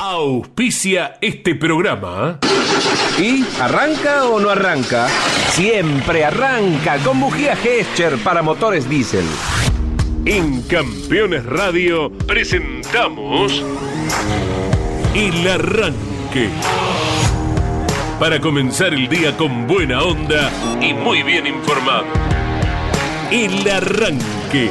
Auspicia este programa. ¿Y arranca o no arranca? Siempre arranca con bujía Gescher para motores diésel. En Campeones Radio presentamos El Arranque. Para comenzar el día con buena onda y muy bien informado. El Arranque.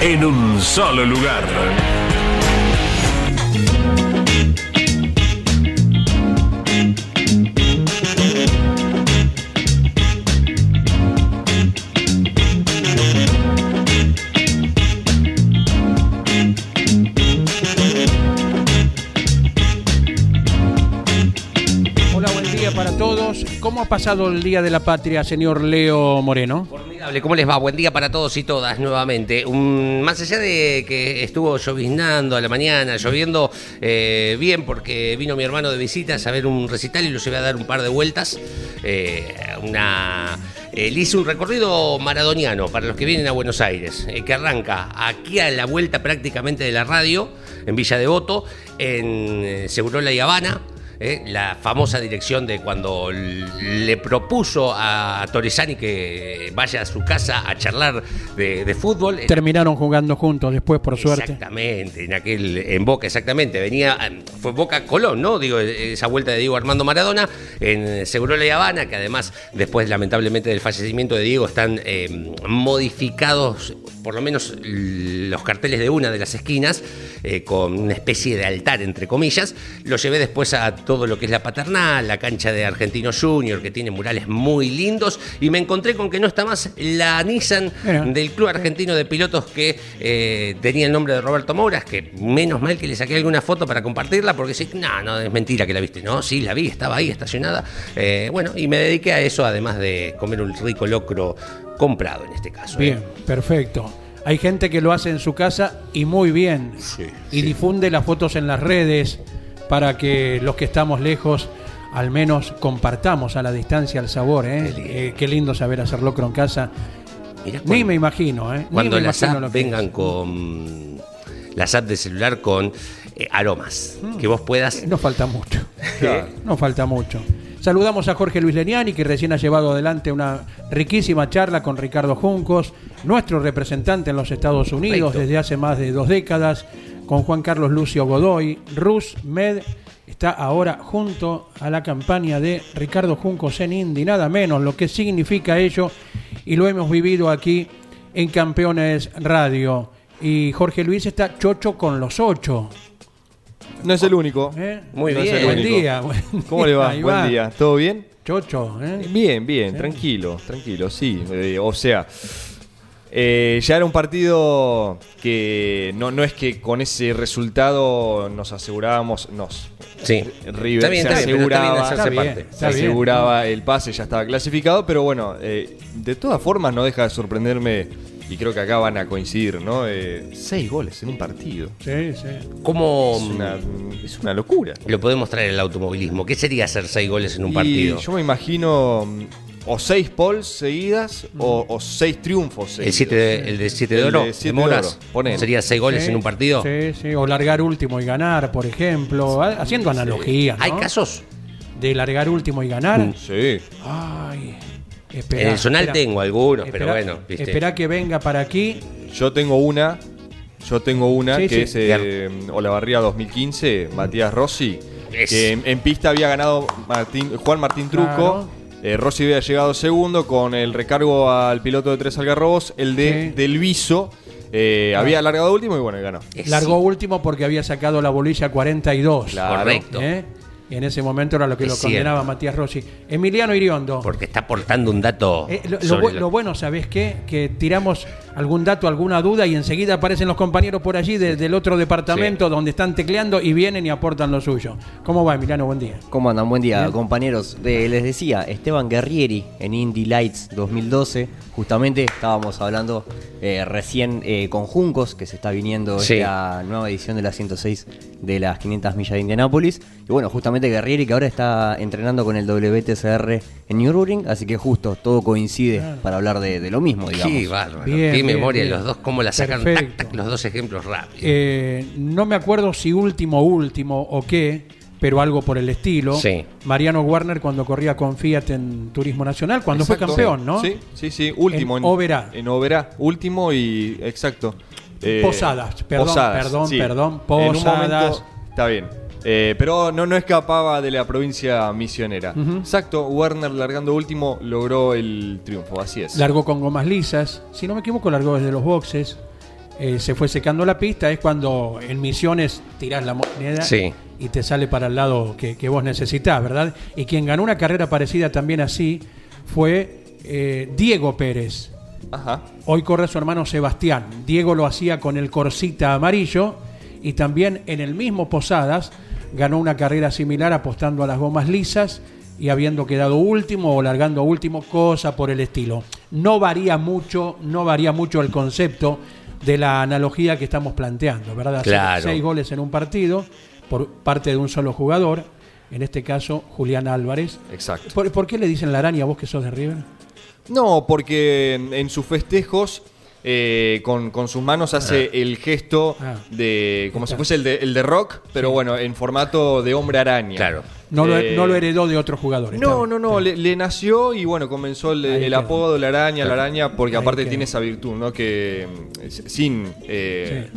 en un solo lugar. ¿Cómo ha pasado el Día de la Patria, señor Leo Moreno? Formidable, ¿cómo les va? Buen día para todos y todas nuevamente. Más allá de que estuvo lloviznando a la mañana, lloviendo eh, bien porque vino mi hermano de visitas a ver un recital y lo llevé a dar un par de vueltas. Eh, una, eh, le hice un recorrido maradoniano para los que vienen a Buenos Aires, eh, que arranca aquí a la vuelta prácticamente de la radio, en Villa Devoto, en Segurola y Habana. ¿Eh? la famosa dirección de cuando le propuso a Torresani que vaya a su casa a charlar de, de fútbol. Terminaron jugando juntos después, por suerte. Exactamente, en aquel, en Boca, exactamente. Venía, fue Boca Colón, ¿no? Digo, esa vuelta de Diego Armando Maradona en Segurola y Habana, que además, después, lamentablemente, del fallecimiento de Diego, están eh, modificados, por lo menos los carteles de una de las esquinas, eh, con una especie de altar, entre comillas. Lo llevé después a todo lo que es la paternal, la cancha de Argentino Junior, que tiene murales muy lindos, y me encontré con que no está más la Nissan del Club Argentino de Pilotos que eh, tenía el nombre de Roberto Mouras, que menos mal que le saqué alguna foto para compartirla, porque sí, no, no, es mentira que la viste, no, sí, la vi, estaba ahí estacionada. Eh, bueno, y me dediqué a eso, además de comer un rico locro comprado en este caso. ¿eh? Bien, perfecto. Hay gente que lo hace en su casa y muy bien. y difunde las fotos en las redes para que los que estamos lejos al menos compartamos a la distancia el sabor. ¿eh? Qué lindo. Eh, qué lindo saber hacer locro en casa. Mirá Ni cuando- me imagino, ¿eh? Ni Cuando me las imagino apps lo que vengan es. con las apps de celular con eh, aromas, que vos puedas No falta mucho. No falta mucho. Saludamos a Jorge Luis Leniani, que recién ha llevado adelante una riquísima charla con Ricardo Juncos, nuestro representante en los Estados Unidos desde hace más de dos décadas, con Juan Carlos Lucio Godoy. Rus Med está ahora junto a la campaña de Ricardo Juncos en Indy, nada menos lo que significa ello, y lo hemos vivido aquí en Campeones Radio. Y Jorge Luis está chocho con los ocho. No es el único. ¿eh? Muy No es bien. Buen día. buen ¿Cómo le va? Ahí Buen día. ¿Todo bien? Chocho, ¿eh? Bien, bien, tranquilo, tranquilo, sí. Eh, o sea, eh, ya era un partido que no, no es que con ese resultado nos asegurábamos, nos Sí. River Está bien, se está bien, pero está bien aseguraba, hacerse Está bien, parte. se aseguraba el pase, ya estaba clasificado, pero bueno, eh, de todas formas no deja de sorprenderme y creo que acá van a coincidir, ¿no? Eh, seis goles en un partido. Sí, sí. ¿Cómo Es una, es una locura. lo podemos traer al automovilismo? ¿Qué sería hacer seis goles en un Y partido? yo me imagino mm, o seis poles seguidas o, o seis triunfos El, seguidos. siete de, el de siete de El oro, de de siete de Moras, oro, ponele. sería seis goles Sí, en un partido. Sí, sí. O largar último y ganar, por ejemplo. ha- Haciendo analogías. ¿no? Hay casos. De largar último y ganar. Mm. Sí. Ay. Espera, en el zonal tengo algunos, pero bueno, viste. Espera que venga para aquí. Yo tengo una. Yo tengo una Sí, que sí. es eh, Olavarría 2015, Matías Rossi. Es- Que en, en pista había ganado Martín, Juan Martín Truco. Claro. Eh, Rossi había llegado segundo con el recargo al piloto de tres algarrobos. El de Sí. Del Viso eh, había largado último y bueno, ganó. Largó último porque había sacado la bolilla 42. Claro. Correcto. ¿eh? En ese momento era lo que Es lo condenaba. Matías Rossi. Emiliano Iriondo. Porque está aportando un dato. Eh, lo, sobre lo bueno, ¿sabés qué? Que tiramos algún dato, alguna duda y enseguida aparecen los compañeros por allí de- del otro departamento donde están tecleando y vienen y aportan lo suyo. ¿Cómo va, Emiliano? Buen día. ¿Cómo andan? Buen día, Bien. compañeros. De- les decía, Esteban Guerrieri en Indy Lights 2012. Justamente estábamos hablando eh, recién eh, con Juncos, que se está viniendo Sí. esta nueva edición de la 106 de las 500 millas de Indianápolis. Y bueno, justamente Guerrieri que ahora está entrenando con el WTCR en Nürburgring, así que justo todo coincide para hablar de, de lo mismo, digamos. Qué bárbaro. Bien, Qué bien, memoria bien. los dos, cómo la sacan Perfecto. tac, tac, los dos ejemplos rápidos. Eh, no me acuerdo si último, último o qué, pero algo por el estilo. Sí. Mariano Warner cuando corría con Fiat en Turismo Nacional, cuando fue campeón, ¿no? Sí, sí, sí, último. En Oberá. En Oberá, último y exacto. Eh, Posadas, perdón, perdón, perdón, En un Posadas. momento, está bien. Eh, pero no, no escapaba de la provincia misionera. Exacto, Werner largando último logró el triunfo, así es. Largó con gomas lisas. Si no me equivoco, largó desde los boxes. Eh, se fue secando la pista. Es cuando en Misiones tirás la moneda Sí. y te sale para el lado que, que vos necesitas, ¿verdad? Y quien ganó una carrera parecida también así fue eh, Diego Pérez. Ajá. Hoy corre su hermano Sebastián. Diego lo hacía con el Corsita amarillo y también en el mismo Posadas ganó una carrera similar apostando a las gomas lisas y habiendo quedado último o largando último, cosa por el estilo. No varía mucho, no varía mucho el concepto de la analogía que estamos planteando, ¿verdad? Hacer Claro. Seis goles en un partido por parte de un solo jugador, en este caso Julián Álvarez. Exacto. ¿Por, por qué le dicen la araña a vos que sos de River? No, porque en, en sus festejos eh, con, con sus manos hace el gesto Ah. de como si fuese el de, el de rock, pero bueno, en formato de hombre araña. Claro. No, lo, Eh, no lo heredó de otros jugadores. No, no, no, le, le nació y bueno, comenzó el, apodo de la araña, la araña, porque Ahí aparte tiene esa virtud, ¿no? Que mm, sin, eh,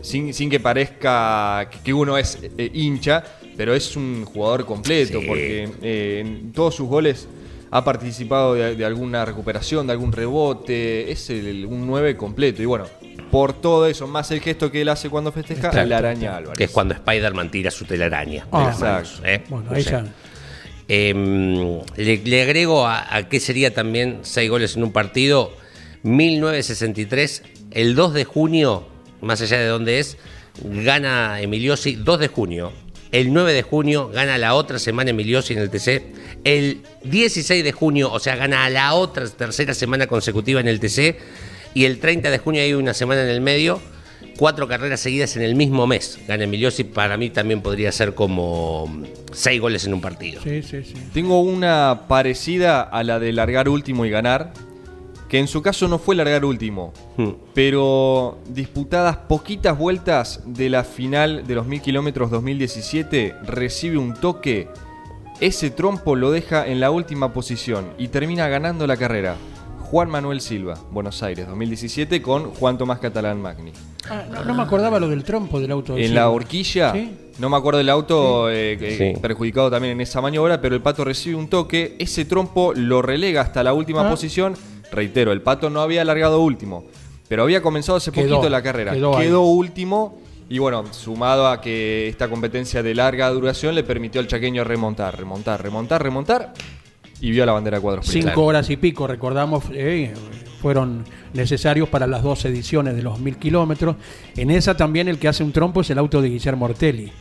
sin, sin que parezca que uno es eh, hincha, pero es un jugador completo, Sí. porque eh, en todos sus goles ha participado de, de alguna recuperación, de algún rebote, es el- un 9 completo. Y bueno, por todo eso, más el gesto que él hace cuando festeja, Claro. la araña Álvarez. Que es cuando Spider-Man tira su telaraña. Ah, de las manos, ¿eh? Bueno, O ahí sea, ya. Em, le, le agrego a, a qué sería también seis goles en un partido. 1963, el 2 de junio, más allá de dónde es, gana Emiliosi 2 de junio. El 9 de junio gana la otra semana Emiliosi en el TC. El 16 de junio, o sea, gana la otra tercera semana consecutiva en el TC. Y el 30 de junio hay una semana en el medio. Cuatro carreras seguidas en el mismo mes. Gana Emiliosi, para mí también podría ser como seis goles en un partido. Sí, sí, sí. Tengo una parecida a la de largar último y ganar, que en su caso no fue largar último, Hmm. pero disputadas poquitas vueltas de la final de los 1000 kilómetros 2017, recibe un toque, ese trompo lo deja en la última posición y termina ganando la carrera. Juan Manuel Silva, Buenos Aires 2017 con Juan Tomás Catalán Magni. Ah, no, no me acordaba lo del trompo del auto. de En Silva. la horquilla, Sí. no me acuerdo del auto eh, Sí. perjudicado también en esa maniobra, pero el pato recibe un toque, ese trompo lo relega hasta la última Ah. posición. Reitero, el pato no había alargado último, pero había comenzado hace Quedó, poquito la carrera. quedó último y bueno, sumado a que esta competencia de larga duración le permitió al chaqueño remontar, remontar, remontar, remontar y vio la bandera cuadros Cinco Claro. horas y pico, recordamos, eh, fueron necesarios para las dos ediciones de los mil kilómetros. En esa también el que hace un trompo es el auto de Guillermo Ortelli,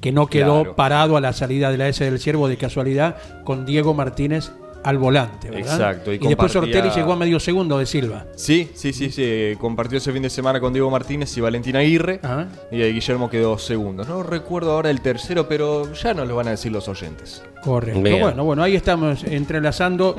que no quedó Claro. parado a la salida de la S del Ciervo de casualidad con Diego Martínez al volante, ¿verdad? Exacto, y Y, después Ortelli llegó a medio segundo de Silva. Sí, sí, sí, sí. Compartió ese fin de semana con Diego Martínez y Valentín Aguirre. Ajá. Y ahí Guillermo quedó segundo. No recuerdo ahora el tercero, pero ya nos lo van a decir los oyentes. Correcto. Bien. Bueno, bueno, ahí estamos entrelazando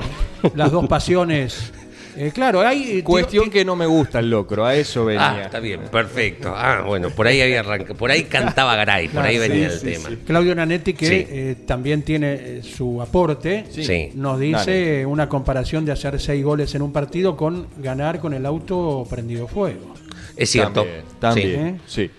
las dos pasiones. Eh, claro, hay Cuestión que no me gusta el locro, a eso Ah, venía. está bien, perfecto. Ah, bueno, por ahí había arranca, por ahí cantaba Garay, por ahí Claro, venía sí, el sí, tema. sí. Claudio Nanetti, que Sí. eh, también tiene eh, su aporte, Sí. Sí. nos dice una comparación de hacer seis goles en un partido con ganar con el auto prendido fuego. Es cierto. También, también, Sí. sí.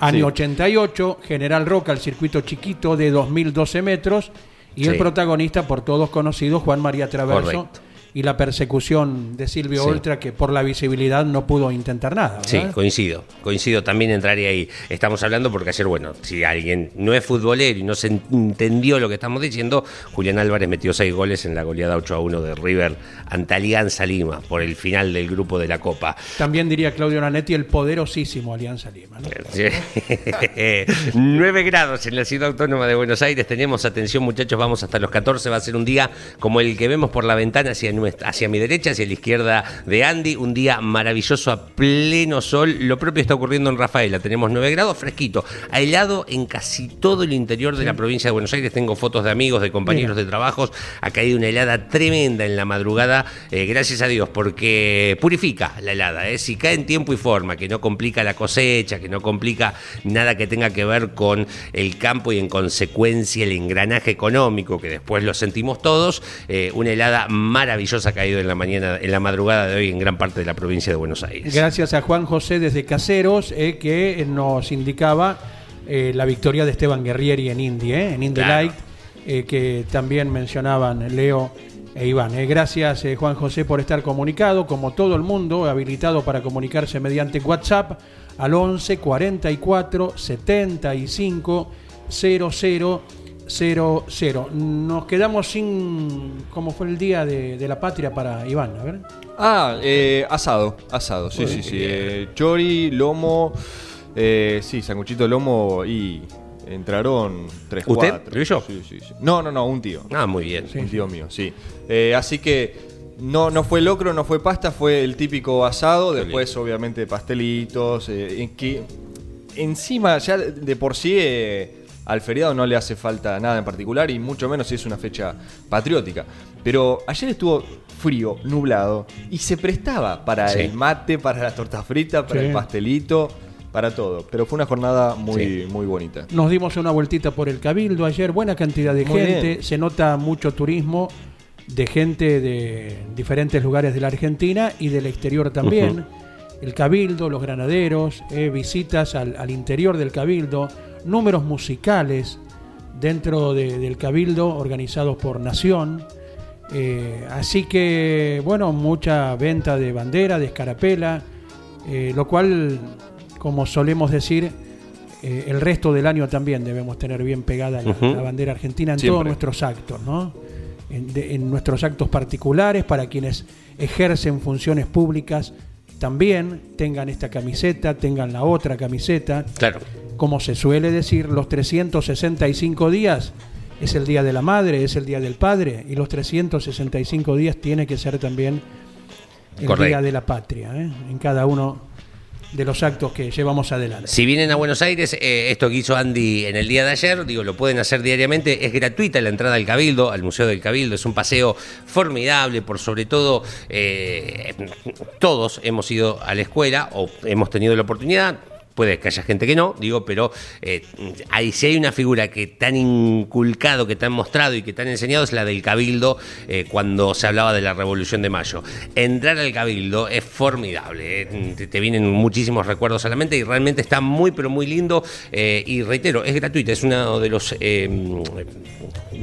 Año Sí. 88, General Roca, el circuito chiquito de 2012 metros, y el protagonista por todos conocido, Juan María Traverso, Correcto. Y la persecución de Silvio Sí. Oltra, que por la visibilidad no pudo intentar nada. Sí, coincido, coincido, también entraría ahí. Estamos hablando porque ayer, bueno, si alguien no es futbolero y no se entendió lo que estamos diciendo, Julián Álvarez metió seis goles en la goleada 8 a 1 de River ante Alianza Lima por el final del grupo de la Copa. También diría Claudio Nanetti el poderosísimo Alianza Lima. ¿no? 9 grados en la ciudad autónoma de Buenos Aires. Tenemos atención, muchachos, vamos hasta los 14. Va a ser un día como el que vemos por la ventana hacia, nuestra- hacia mi derecha, hacia la izquierda de Andy. Un día maravilloso a pleno sol. Lo propio está ocurriendo en Rafaela. Tenemos 9 grados, fresquito. Helado en casi todo el interior de la provincia de Buenos Aires. Tengo fotos de amigos, de compañeros de trabajos. Ha caído una helada tremenda en la madrugada. eh, gracias a Dios, porque purifica la helada. eh. Si cae en tiempo y forma, que no complica la cosecha, que no complica nada que tenga que ver con el campo y en consecuencia el engranaje económico, que después lo sentimos todos. eh, una helada maravillosa ha caído en la mañana, en la madrugada de hoy en gran parte de la provincia de Buenos Aires. Gracias a Juan José desde Caseros, eh, que nos indicaba eh, la victoria de Esteban Guerrieri en Indy, eh, en Indy Claro. Light, eh, que también mencionaban Leo e Iván. Eh, gracias eh, Juan José por estar comunicado, como todo el mundo, habilitado para comunicarse mediante WhatsApp al 11 44 75 00 00. Nos quedamos sin, ¿cómo fue el día de, de la patria para Iván? A ver. Ah, eh, asado, asado, sí, sí, sí. eh, chori, lomo, eh, sí, sanguchito lomo y entraron tres, ¿Usted? cuatro. ¿Criollo? Sí, sí, sí. No, no, no, un tío. Ah, muy bien. un tío mío, sí. Eh, así que no, no fue locro, no fue pasta, fue el típico asado. Después, obviamente, pastelitos. eh, en que encima, ya de por sí, eh, al feriado no le hace falta nada en particular y mucho menos si es una fecha patriótica. Pero ayer estuvo frío, nublado y se prestaba para Sí. el mate, para la torta frita, para Sí. el pastelito, para todo. Pero fue una jornada muy, muy bonita. Nos dimos una vueltita por el Cabildo ayer, buena cantidad de Muy gente, bien. se nota mucho turismo de gente de diferentes lugares de la Argentina y del exterior también. El Cabildo, los granaderos, eh, visitas al, al interior del Cabildo, números musicales dentro de- del Cabildo organizados por Nación. Eh, así que, bueno, mucha venta de bandera, de escarapela, eh, lo cual, como solemos decir, eh, el resto del año también debemos tener bien pegada la, bandera argentina en Siempre. todos nuestros actos, ¿no? En, de- en nuestros actos particulares, para quienes ejercen funciones públicas, también tengan esta camiseta, tengan la otra camiseta. Claro. Como se suele decir, los 365 días es el Día de la Madre, es el Día del Padre, y los 365 días tiene que ser también el Correcto. Día de la Patria, ¿eh? en cada uno de los actos que llevamos adelante. Si vienen a Buenos Aires, eh, esto que hizo Andy en el día de ayer, digo, lo pueden hacer diariamente, es gratuita la entrada al Cabildo, al Museo del Cabildo, es un paseo formidable, por sobre todo, eh, todos hemos ido a la escuela o hemos tenido la oportunidad. Puede que haya gente que no, digo, pero eh, hay, si hay una figura que tan inculcado, que tan mostrado y que tan enseñado es la del Cabildo eh, cuando se hablaba de la Revolución de Mayo. Entrar al Cabildo es formidable, eh, te, te vienen muchísimos recuerdos a la mente y realmente está muy, pero muy lindo. eh, y reitero, es gratuita, es uno de los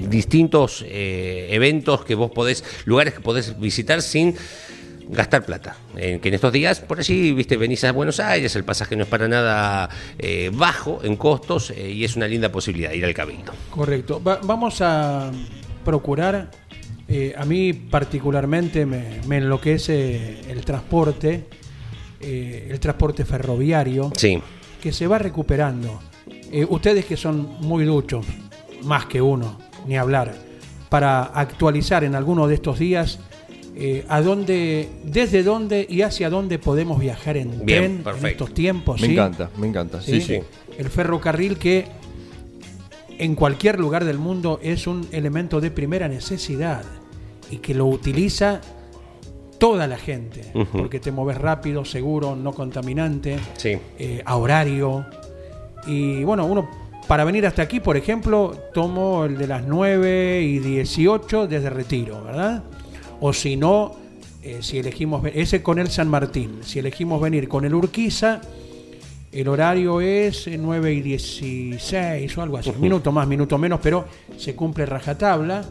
distintos eventos que vos podés, lugares que podés visitar sin gastar plata. En que en estos días, por allí, viste, venís a Buenos Aires, el pasaje no es para nada eh, bajo en costos eh, y es una linda posibilidad ir al Cabildo. Correcto. Va- vamos a procurar, eh, a mí particularmente me, me enloquece el transporte, eh, el transporte ferroviario, Sí, que se va recuperando. Eh, ustedes que son muy duchos, más que uno, ni hablar, para actualizar en alguno de estos días eh, a dónde, desde dónde y hacia dónde podemos viajar en Bien, tren en estos tiempos. Me ¿sí? encanta, me encanta. Sí, ¿sí? sí. El ferrocarril que en cualquier lugar del mundo es un elemento de primera necesidad y que lo utiliza toda la gente, porque te mueves rápido, seguro, no contaminante, sí. eh, a horario. Y bueno, uno para venir hasta aquí, por ejemplo, tomo el de las 9 y 18 desde Retiro, ¿verdad? O si no, eh, si elegimos, ese con el San Martín, si elegimos venir con el Urquiza, el horario es eh, 9 y 16 o algo así, minuto más, minuto menos, pero se cumple rajatabla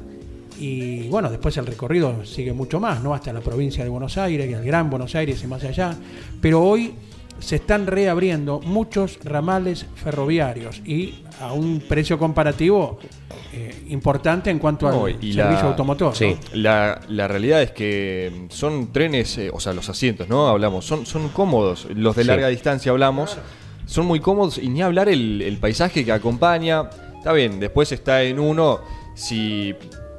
y bueno, después el recorrido sigue mucho más, ¿no? Hasta la provincia de Buenos Aires, el Gran Buenos Aires y más allá. Pero hoy se están reabriendo muchos ramales ferroviarios y a un precio comparativo eh, importante en cuanto al No, y servicio la- automotor. Sí. ¿no? La, la realidad es que son trenes, eh, o sea, los asientos, ¿no? Hablamos, son, son cómodos. Los de Sí. larga distancia hablamos, son muy cómodos y ni hablar el, el paisaje que acompaña. Está bien, después está en uno si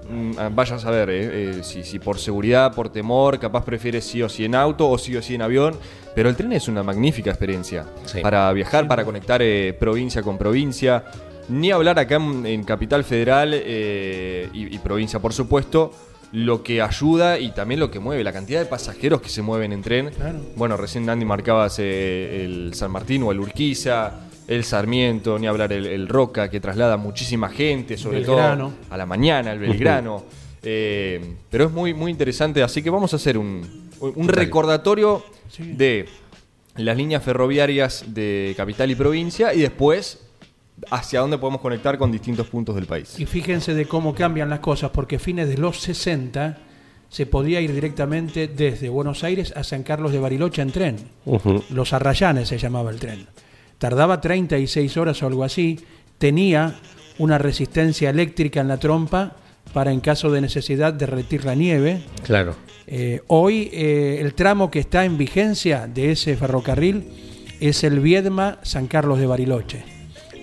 mm, vayas a saber, eh, eh, si, si por seguridad, por temor, capaz prefieres sí o sí en auto o sí o sí en avión. Pero el tren es una magnífica experiencia Sí. para viajar, para conectar eh, provincia con provincia. Ni hablar acá en, en Capital Federal y, y provincia, por supuesto, lo que ayuda y también lo que mueve, la cantidad de pasajeros que se mueven en tren. Claro. Bueno, recién Andy marcabas eh, el San Martín o el Urquiza, el Sarmiento, ni hablar el, el Roca, que traslada muchísima gente, sobre Belgrano. todo a la mañana, el Belgrano. Eh, pero es muy, muy interesante, así que vamos a hacer un, un recordatorio Sí. de las líneas ferroviarias de capital y provincia y después hacia dónde podemos conectar con distintos puntos del país. Y fíjense de cómo cambian las cosas, porque fines de los 60 se podía ir directamente desde Buenos Aires a San Carlos de Bariloche en tren. Los Arrayanes se llamaba el tren. Tardaba 36 horas o algo así. Tenía una resistencia eléctrica en la trompa para en caso de necesidad derretir la nieve. Claro. Eh, hoy eh, el tramo que está en vigencia de ese ferrocarril es el Viedma San Carlos de Bariloche.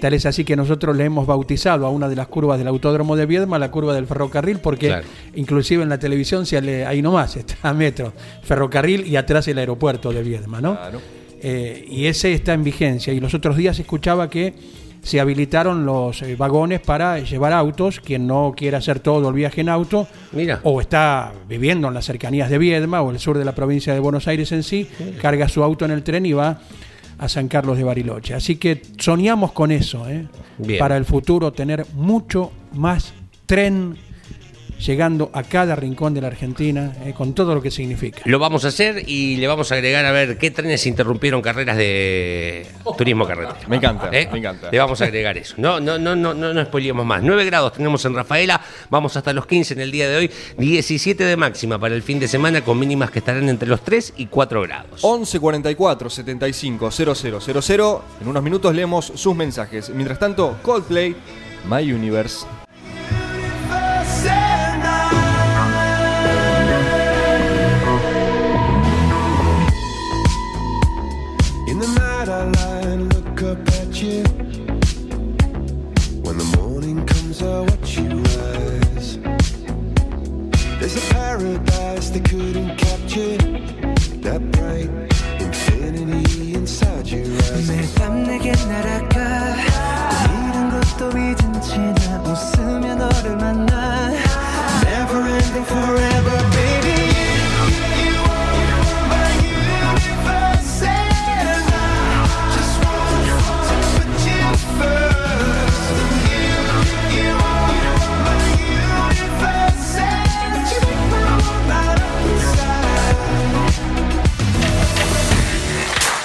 Tal es así que nosotros le hemos bautizado a una de las curvas del autódromo de Viedma la curva del ferrocarril porque Claro. inclusive en la televisión se le, ahí nomás está metro, ferrocarril y atrás el aeropuerto de Viedma, ¿no? Claro. Eh, y ese está en vigencia. Y los otros días escuchaba que se habilitaron los eh, vagones para llevar autos. Quien no quiera hacer todo el viaje en auto, Mira. o está viviendo en las cercanías de Viedma o el sur de la provincia de Buenos Aires en sí, carga su auto en el tren y va a San Carlos de Bariloche. Así que soñamos con eso, ¿eh? Para el futuro tener mucho más tren llegando a cada rincón de la Argentina, ¿eh? con todo lo que significa. Lo vamos a hacer y le vamos a agregar a ver qué trenes interrumpieron carreras de turismo carretera. Me encanta, ¿Eh? me encanta. Le vamos a agregar eso. No, no, no, no, no, no más. 9 grados tenemos en Rafaela, vamos hasta los 15 en el día de hoy, 17 de máxima para el fin de semana con mínimas que estarán entre los 3 y 4 grados. 11 44 75 000. En unos minutos leemos sus mensajes. Mientras tanto, Coldplay, My Universe. paradise they couldn't capture. That bright infinity inside your eyes. 매일 밤 내게 날아가 이런 것도 잊은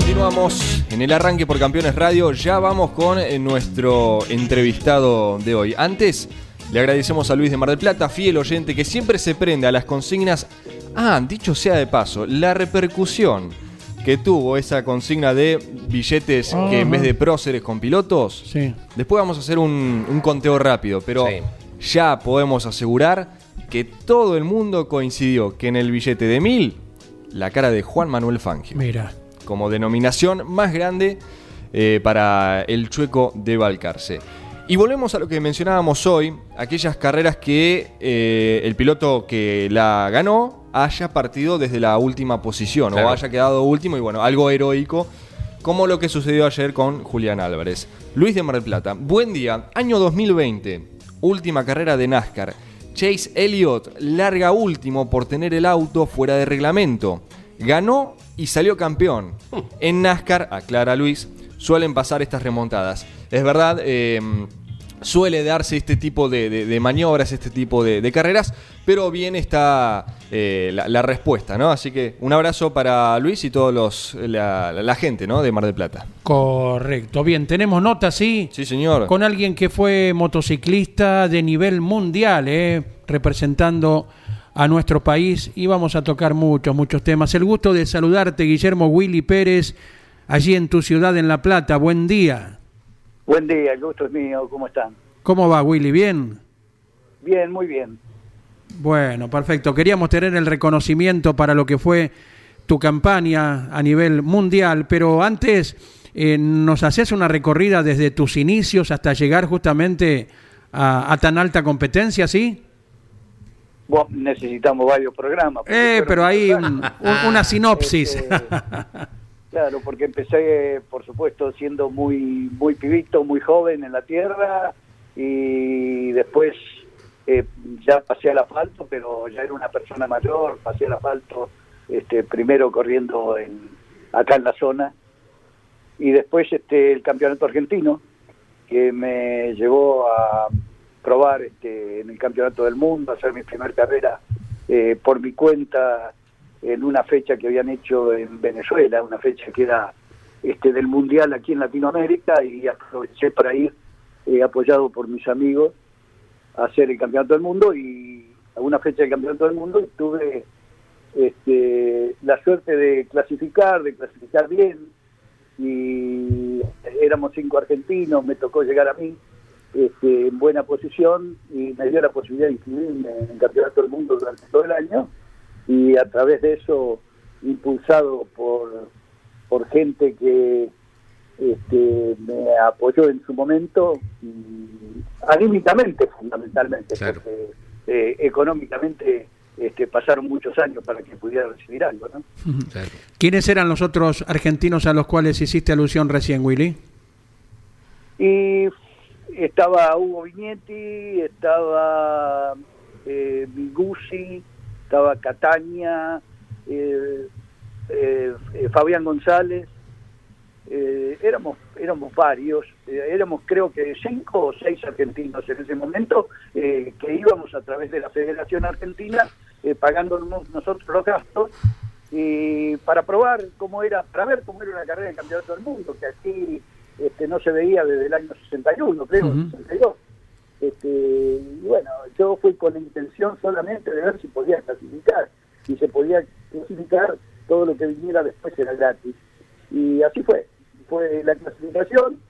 Continuamos en el arranque por Campeones Radio. Ya vamos con eh, nuestro entrevistado de hoy. Antes, le agradecemos a Luis de Mar del Plata, fiel oyente que siempre se prende a las consignas. Ah, dicho sea de paso, la repercusión que tuvo esa consigna de billetes que en vez de próceres con pilotos. Sí. Después vamos a hacer un, un conteo rápido, pero Sí. ya podemos asegurar que todo el mundo coincidió que en el billete de mil, la cara de Juan Manuel Fangio Mira, como denominación más grande eh, para el chueco de Balcarce. Y volvemos a lo que mencionábamos hoy, aquellas carreras que eh, el piloto que la ganó haya partido desde la última posición Claro. o haya quedado último y bueno, algo heroico, como lo que sucedió ayer con Julián Álvarez. Luis de Mar del Plata, buen día, año 2020. última carrera de NASCAR. Chase Elliott larga último por tener el auto fuera de reglamento. Ganó y salió campeón. En NASCAR, aclara Luis, suelen pasar estas remontadas. Es verdad, eh, suele darse este tipo de, de- de maniobras, este tipo de, de carreras, pero bien está eh, la, la respuesta, ¿no? Así que un abrazo para Luis y todos los la, la gente, ¿no? De Mar del Plata. Correcto. Bien, tenemos nota, sí. Sí, señor. Con alguien que fue motociclista de nivel mundial, eh, representando a nuestro país. Y vamos a tocar muchos, muchos temas. El gusto de saludarte, Guillermo Willy Pérez, allí en tu ciudad, en La Plata. Buen día. Buen día, el gusto es mío, ¿cómo están? ¿Cómo va, Willy? ¿Bien? Bien, muy bien. Bueno, perfecto. Queríamos tener el reconocimiento para lo que fue tu campaña a nivel mundial, pero antes eh, nos haces una recorrida desde tus inicios hasta llegar justamente a, a tan alta competencia, ¿sí? Bueno, necesitamos varios programas. Eh, pero un- una sinopsis. Este, claro, porque empecé, por supuesto, siendo muy muy pibito, muy joven en la tierra y después eh, ya pasé al asfalto, pero ya era una persona mayor, pasé al asfalto este, primero corriendo en, acá en la zona y después este, el campeonato argentino que me llevó a probar este, en el campeonato del mundo, hacer mi primer carrera eh, por mi cuenta en una fecha que habían hecho en Venezuela, una fecha que era este, del mundial aquí en Latinoamérica y aproveché para ir eh, apoyado por mis amigos a hacer el campeonato del mundo y a una fecha del campeonato del mundo y tuve este, la suerte de clasificar, de clasificar bien y éramos cinco argentinos, me tocó llegar a mí este, en buena posición y me dio la posibilidad de inscribirme en el Campeonato del Mundo durante todo el año y a través de eso, impulsado por, por gente que este, me apoyó en su momento, y anímicamente fundamentalmente, Claro. porque eh, económicamente este, pasaron muchos años para que pudiera recibir algo, ¿no? Claro. ¿Quiénes eran los otros argentinos a los cuales hiciste alusión recién, Willy? Y estaba Hugo Vignetti, estaba eh, estaba Cataña, eh, eh, eh, Fabián González, eh, éramos éramos varios, eh, éramos creo que cinco o seis argentinos en ese momento que íbamos a través de la Federación Argentina pagándonos nosotros los gastos para probar cómo era, para ver cómo era una carrera de campeonato del mundo, que aquí este, no se veía desde el año 61, creo, Ujú. 62. Este, y bueno, yo fui con la intención solamente de ver si podía clasificar. Y se podía clasificar, todo lo que viniera después era gratis. Y así fue. Fue la clasificación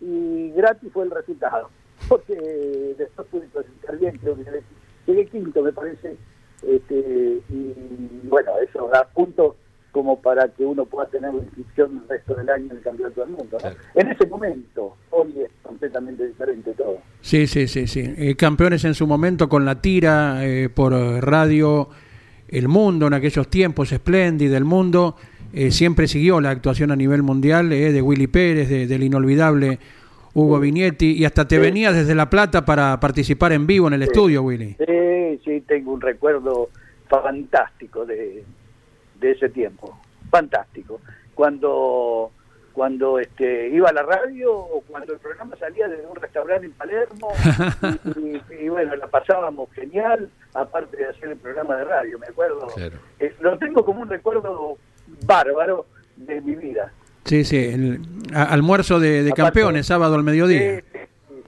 y gratis fue el resultado. Porque después pude clasificar bien, creo que llegué quinto, me parece. Este, y bueno, eso da puntos como para que uno pueda tener la inscripción el resto del año en el campeonato del mundo. ¿no? Claro. En ese momento, hoy es completamente diferente todo. Sí, sí, sí, sí. Eh, campeones en su momento con la tira eh, por eh, radio El Mundo en aquellos tiempos, Splendid, El Mundo. eh, siempre siguió la actuación a nivel mundial eh, de Willy Pérez, de- del inolvidable Hugo Vignetti, y hasta te Sí. venías desde La Plata para participar en vivo en el estudio, Willy. Sí, sí, tengo un recuerdo fantástico de, de ese tiempo, fantástico. Cuando cuando este, iba a la radio o cuando el programa salía desde un restaurante en Palermo y, y- y bueno, la pasábamos genial, aparte de hacer el programa de radio, me acuerdo. Claro. Eh, lo tengo como un recuerdo bárbaro de mi vida. Sí, sí, el a- almuerzo de, de Aparte- campeones, sábado al mediodía. Sí,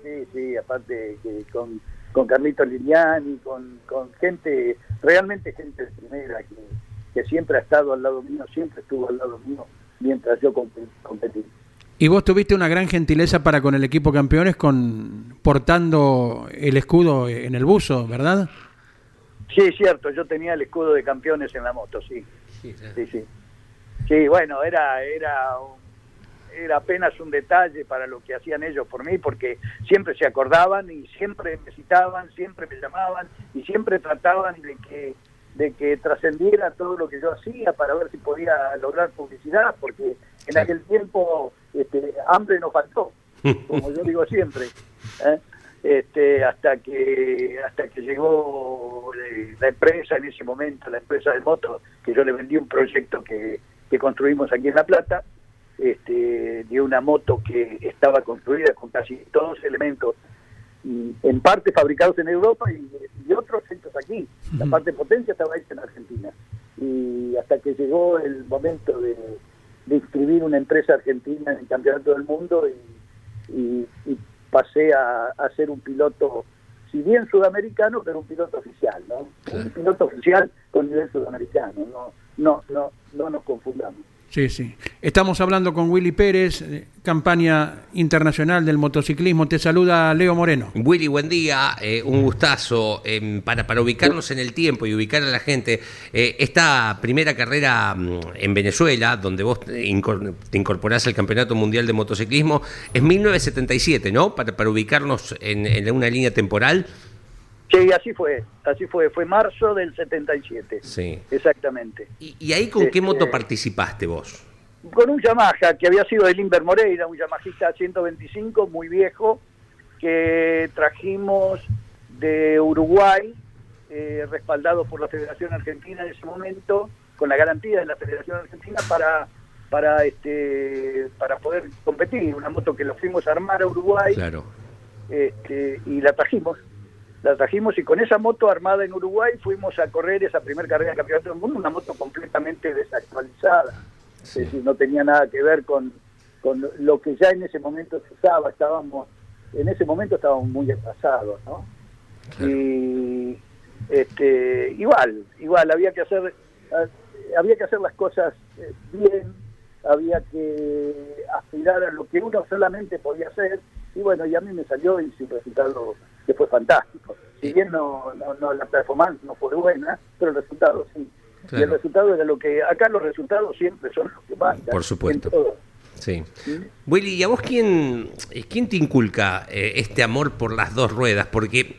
sí, sí, aparte que con, con Carlito Liniani, con, con gente, realmente gente de primera, que, que siempre ha estado al lado mío, siempre estuvo al lado mío mientras yo compe- competí. Y vos tuviste una gran gentileza para con el equipo campeones con portando el escudo en el buzo, ¿verdad? Sí, es cierto, yo tenía el escudo de campeones en la moto, sí, Sí, claro. sí, sí. Sí, bueno, era, era, un- era apenas un detalle para lo que hacían ellos por mí, porque siempre se acordaban y siempre me citaban, siempre me llamaban y siempre trataban de que de que trascendiera todo lo que yo hacía para ver si podía lograr publicidad, porque en aquel tiempo este, hambre no faltó, como yo digo siempre. ¿eh? este, hasta que hasta que llegó eh, la empresa en ese momento, la empresa de moto, que yo le vendí un proyecto que, que construimos aquí en La Plata, este, de una moto que estaba construida con casi todos los elementos, en parte fabricados en Europa y, y otros hechos aquí. La parte de potencia estaba hecha en Argentina. Y hasta que llegó el momento de, de inscribir una empresa argentina en el Campeonato del Mundo y, y- y pasé a, a ser un piloto, si bien sudamericano, pero un piloto oficial, ¿no? Un piloto oficial con nivel sudamericano, no, no, no, no nos confundamos. Sí, sí. Estamos hablando con Willy Pérez, eh, campaña internacional del motociclismo. Te saluda Leo Moreno. Willy, buen día, eh, un gustazo. eh, para, para ubicarnos en el tiempo y ubicar a la gente, eh, esta primera carrera mm, en Venezuela, donde vos te incorporás al Campeonato Mundial de Motociclismo, es 1977, ¿no? Para, para ubicarnos en, en una línea temporal. Sí, así fue, así fue, fue marzo del 77, Sí. exactamente. ¿Y, y ahí con qué Este- moto participaste vos? con un Yamaha que había sido de Limber Moreira, un Yamahista 125 muy viejo, que trajimos de Uruguay, eh, respaldado por la Federación Argentina en ese momento, con la garantía de la Federación Argentina para para este para poder competir, una moto que lo fuimos a armar a Uruguay Claro. este, y la trajimos. La trajimos y con esa moto armada en Uruguay fuimos a correr esa primera carrera de campeonato del mundo, una moto completamente desactualizada. Es decir, no tenía nada que ver con, con lo que ya en ese momento se usaba. Estábamos, en ese momento estábamos muy atrasados, ¿no? Y este, igual, igual había que hacer, eh, había que hacer las cosas eh, bien, había que aspirar a lo que uno solamente podía hacer y bueno, y a mí me salió y un resultado que fue fantástico. Si bien no, no, no, la performance no fue buena, pero el resultado sí. Y el resultado era lo que, acá los resultados siempre son los que mandan. Por supuesto. Sí. Willy, ¿y a vos quién, eh, quién te inculca eh, este amor por las dos ruedas? Porque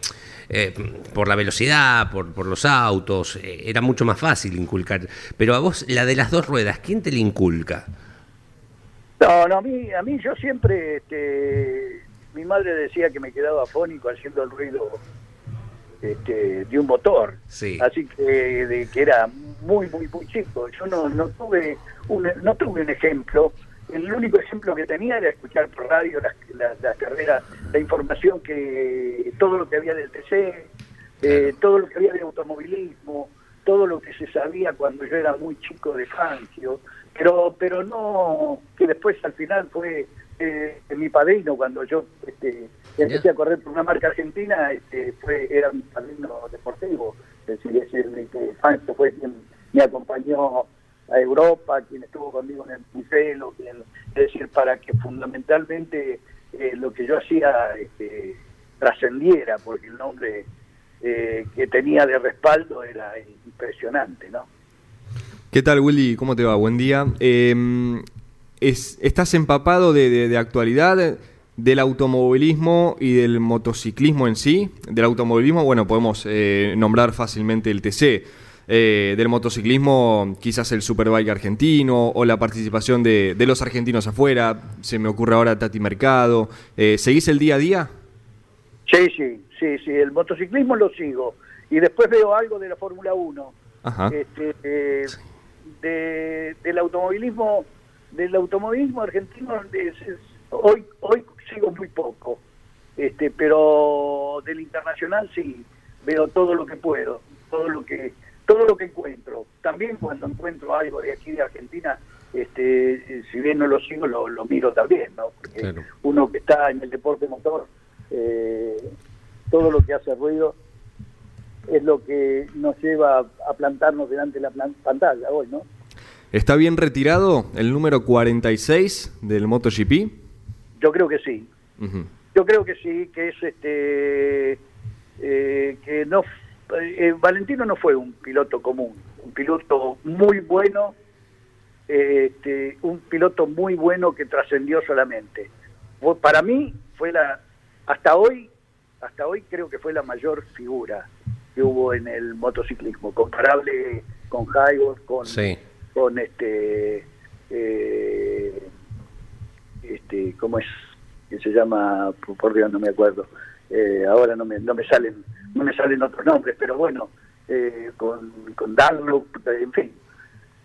eh, por la velocidad, por, por los autos, eh, era mucho más fácil inculcar. Pero a vos, la de las dos ruedas, ¿quién te la inculca? No, no, a mí, a mí yo siempre, este, mi madre decía que me quedaba afónico haciendo el ruido este, de un motor. Sí. Así que, de, que era muy, muy, muy chico. Yo no, no tuve un, no tuve un ejemplo. El único ejemplo que tenía era escuchar por radio las, las, las carreras, la información que, todo lo que había del TC, eh, todo lo que había de automovilismo, todo lo que se sabía cuando yo era muy chico de Fangio, pero, pero no, que después al final fue eh, mi padrino cuando yo este, empecé a correr por una marca argentina, este, fue era mi padrino deportivo, es decir, es el que Fangio fue quien me acompañó a Europa, quien estuvo conmigo en el Pucelo, quien, es decir, para que fundamentalmente eh, lo que yo hacía este, trascendiera, porque el nombre eh, que tenía de respaldo era impresionante, ¿no? ¿Qué tal, Willy? ¿Cómo te va? Buen día. Eh, es- ¿Estás empapado de, de- de actualidad del automovilismo y del motociclismo en sí? Del automovilismo, bueno, podemos eh, nombrar fácilmente el TC. Eh, del motociclismo, quizás el Superbike argentino o la participación de, de los argentinos afuera. Se me ocurre ahora Tati Mercado. Eh, ¿Seguís el día a día? Sí, sí, sí, sí, el motociclismo lo sigo. Y después veo algo de la Fórmula 1. Ajá. Este, eh, de- del automovilismo del automovilismo argentino es- es- hoy hoy sigo muy poco este pero del internacional sí veo todo lo que puedo todo lo que todo lo que encuentro también cuando encuentro algo de aquí de Argentina este eh, si bien no lo sigo lo, lo miro también no porque Claro. uno que está en el deporte motor eh, todo lo que hace ruido es lo que nos lleva a plantarnos delante de la pantalla hoy, ¿no? ¿Está bien retirado el número 46 del MotoGP? Yo creo que sí. Yo creo que sí, que es este eh, que no eh, Valentino no fue un piloto común, un piloto muy bueno, eh, este, un piloto muy bueno que trascendió solamente. Para mí fue la hasta hoy hasta hoy creo que fue la mayor figura que hubo en el motociclismo, comparable con Hayward, con Sí. Con este eh, este cómo es que se llama por Dios no me acuerdo eh, ahora no me, no me salen no me salen otros nombres, pero bueno, eh, con, con Dunlop, en fin,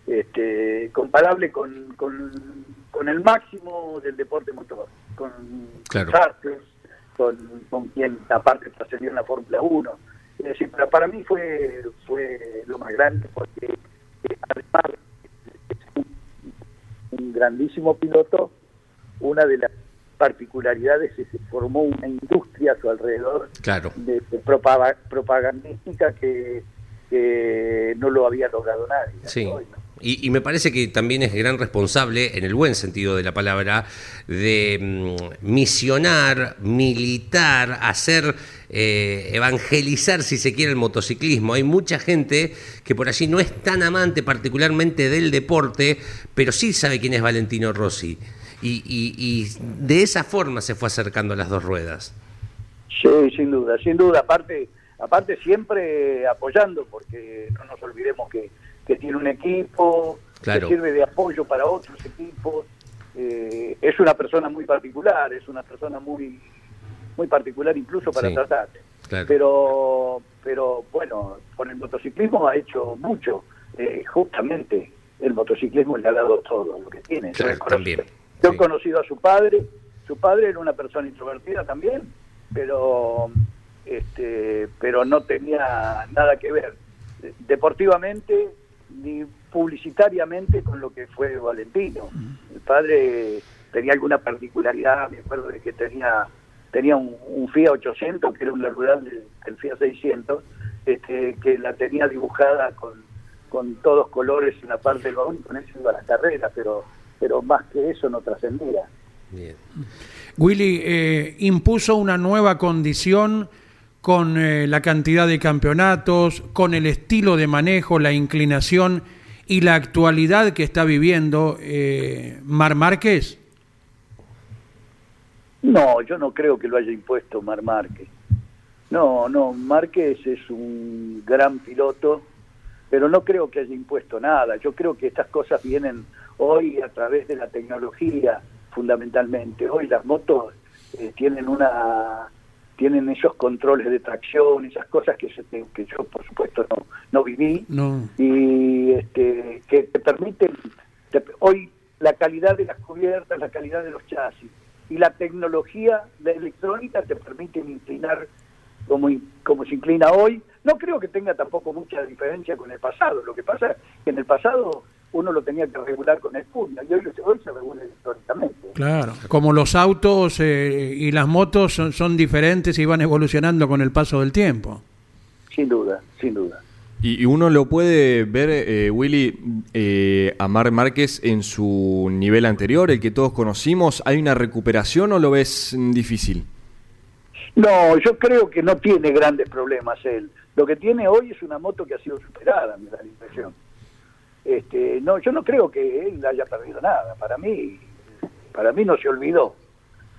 este, comparable con, con, con el máximo del deporte motor, con Claro. Con, con quien aparte trascendió en la Fórmula 1. Es decir, para, para mí fue, fue lo más grande porque eh, además grandísimo piloto, una de las particularidades es que se formó una industria a su alrededor Claro. de, de propaga- propagandística que, que no lo había logrado nadie. Sí. ¿no? Y, y me parece que también es gran responsable, en el buen sentido de la palabra, de mm, misionar, militar, hacer, eh, evangelizar, si se quiere, el motociclismo. Hay mucha gente que por allí no es tan amante particularmente del deporte, pero sí sabe quién es Valentino Rossi. Y, y- y de esa forma se fue acercando a las dos ruedas. Sí, sin duda, sin duda. Aparte, aparte siempre apoyando, porque no nos olvidemos que, que tiene un equipo, Claro. que sirve de apoyo para otros equipos. Eh, es una persona muy particular, es una persona muy muy particular incluso para Sí, tratar. claro. Pero, pero bueno, con el motociclismo ha hecho mucho. Eh, justamente el motociclismo le ha dado todo lo que tiene. Yo Claro, he conocido- también, Yo sí. he conocido a su padre, su padre era una persona introvertida también, pero este pero no tenía nada que ver deportivamente ni publicitariamente con lo que fue Valentino. El padre tenía alguna particularidad, me acuerdo de que tenía tenía un, un Fiat 800, que era una rural del, del Fiat 600, este, que la tenía dibujada con, con todos colores en la parte del baúl, y con eso iba a la carrera, pero, pero más que eso no trascendía. Willy eh, impuso una nueva condición con eh, la cantidad de campeonatos, con el estilo de manejo, la inclinación y la actualidad que está viviendo eh, Mar Márquez. No, yo no creo que lo haya impuesto Mar Márquez. No, no, Márquez es un gran piloto, pero no creo que haya impuesto nada. Yo creo que estas cosas vienen hoy a través de la tecnología, fundamentalmente. Hoy las motos eh, tienen una tienen esos controles de tracción, esas cosas que, se- que yo por supuesto no, no viví No. y este, que te permiten, te- hoy la calidad de las cubiertas, la calidad de los chasis y la tecnología, la electrónica te permiten inclinar como, in- como se inclina hoy. No creo que tenga tampoco mucha diferencia con el pasado. Lo que pasa es que en el pasado uno lo tenía que regular con el puño y hoy, hoy se regula electrónicamente. Claro, como los autos eh, y las motos son, son diferentes y van evolucionando con el paso del tiempo. Sin duda, sin duda. Y, y uno lo puede ver, eh, Willy, eh, a Mar Márquez en su nivel anterior, el que todos conocimos. ¿Hay una recuperación o lo ves difícil? No, yo creo que no tiene grandes problemas él. Lo que tiene hoy es una moto que ha sido superada, me da la impresión. Este, no, yo no creo que él haya perdido nada. Para mí, para mí no se olvidó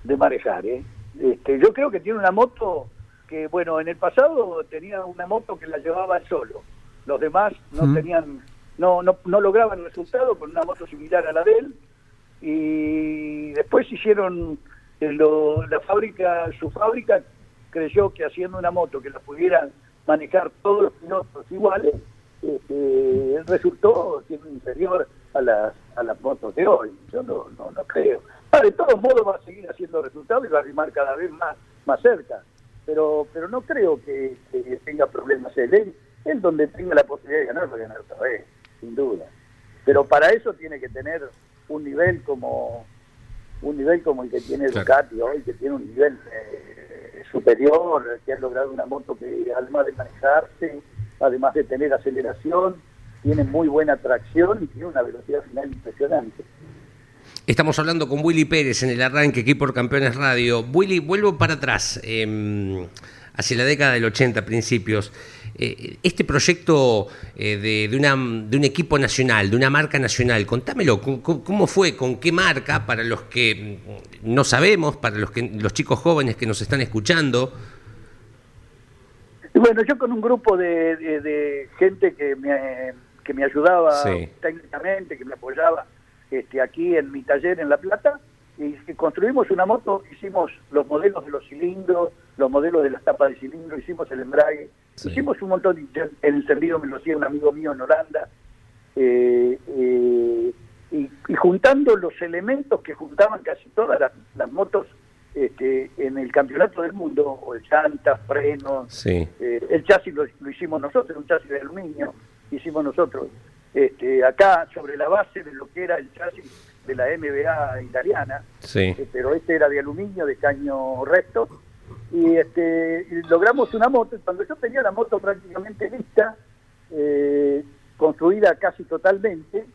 de manejar. ¿eh? Este, yo creo que tiene una moto que, bueno, en el pasado tenía una moto que la llevaba solo. Los demás no tenían, no, no, no lograban resultado con una moto similar a la de él. Y después hicieron eh, lo- la fábrica, su fábrica creyó que haciendo una moto que la pudieran manejar todos los pilotos iguales, este, resultó siendo inferior a las, a las motos de hoy. Yo no, no, no creo. Ah, de todos modos va a seguir haciendo resultados y va a arrimar cada vez más, más cerca. Pero, pero no creo que, que tenga problemas él. él. Él donde tenga la posibilidad de ganar, va a ganar otra vez, sin duda. Pero para eso tiene que tener un nivel como un nivel como el que tiene Claro. Ducati hoy, que tiene un nivel eh, superior, que ha logrado una moto que además de manejarse, además de tener aceleración, tiene muy buena tracción y tiene una velocidad final impresionante. Estamos hablando con Willy Pérez en el arranque aquí por Campeones Radio. Willy, vuelvo para atrás, eh, hacia la década del 80, principios. Eh, este proyecto eh, de, de un equipo nacional, de una marca nacional, contámelo, ¿cómo, fue? ¿Con qué marca? Para los que no sabemos, para los, que, los chicos jóvenes que nos están escuchando. Y bueno, yo con un grupo de, de- de gente que me, que me ayudaba Sí. técnicamente, que me apoyaba este, aquí en mi taller en La Plata, y que construimos una moto, hicimos los modelos de los cilindros, los modelos de las tapas de cilindro, hicimos el embrague, Sí. hicimos un montón, ya el encendido me lo hacía un amigo mío en Holanda, eh, eh, y, y juntando los elementos que juntaban casi todas las, las motos este, en el campeonato del mundo, o el llantas, frenos, Sí. eh, el chasis lo, lo hicimos nosotros, un chasis de aluminio, hicimos nosotros. Este, acá, sobre la base de lo que era el chasis de la MBA italiana, Sí. eh, pero este era de aluminio, de caño recto, y, este, y logramos una moto. Cuando yo tenía la moto prácticamente lista, eh, construida casi totalmente,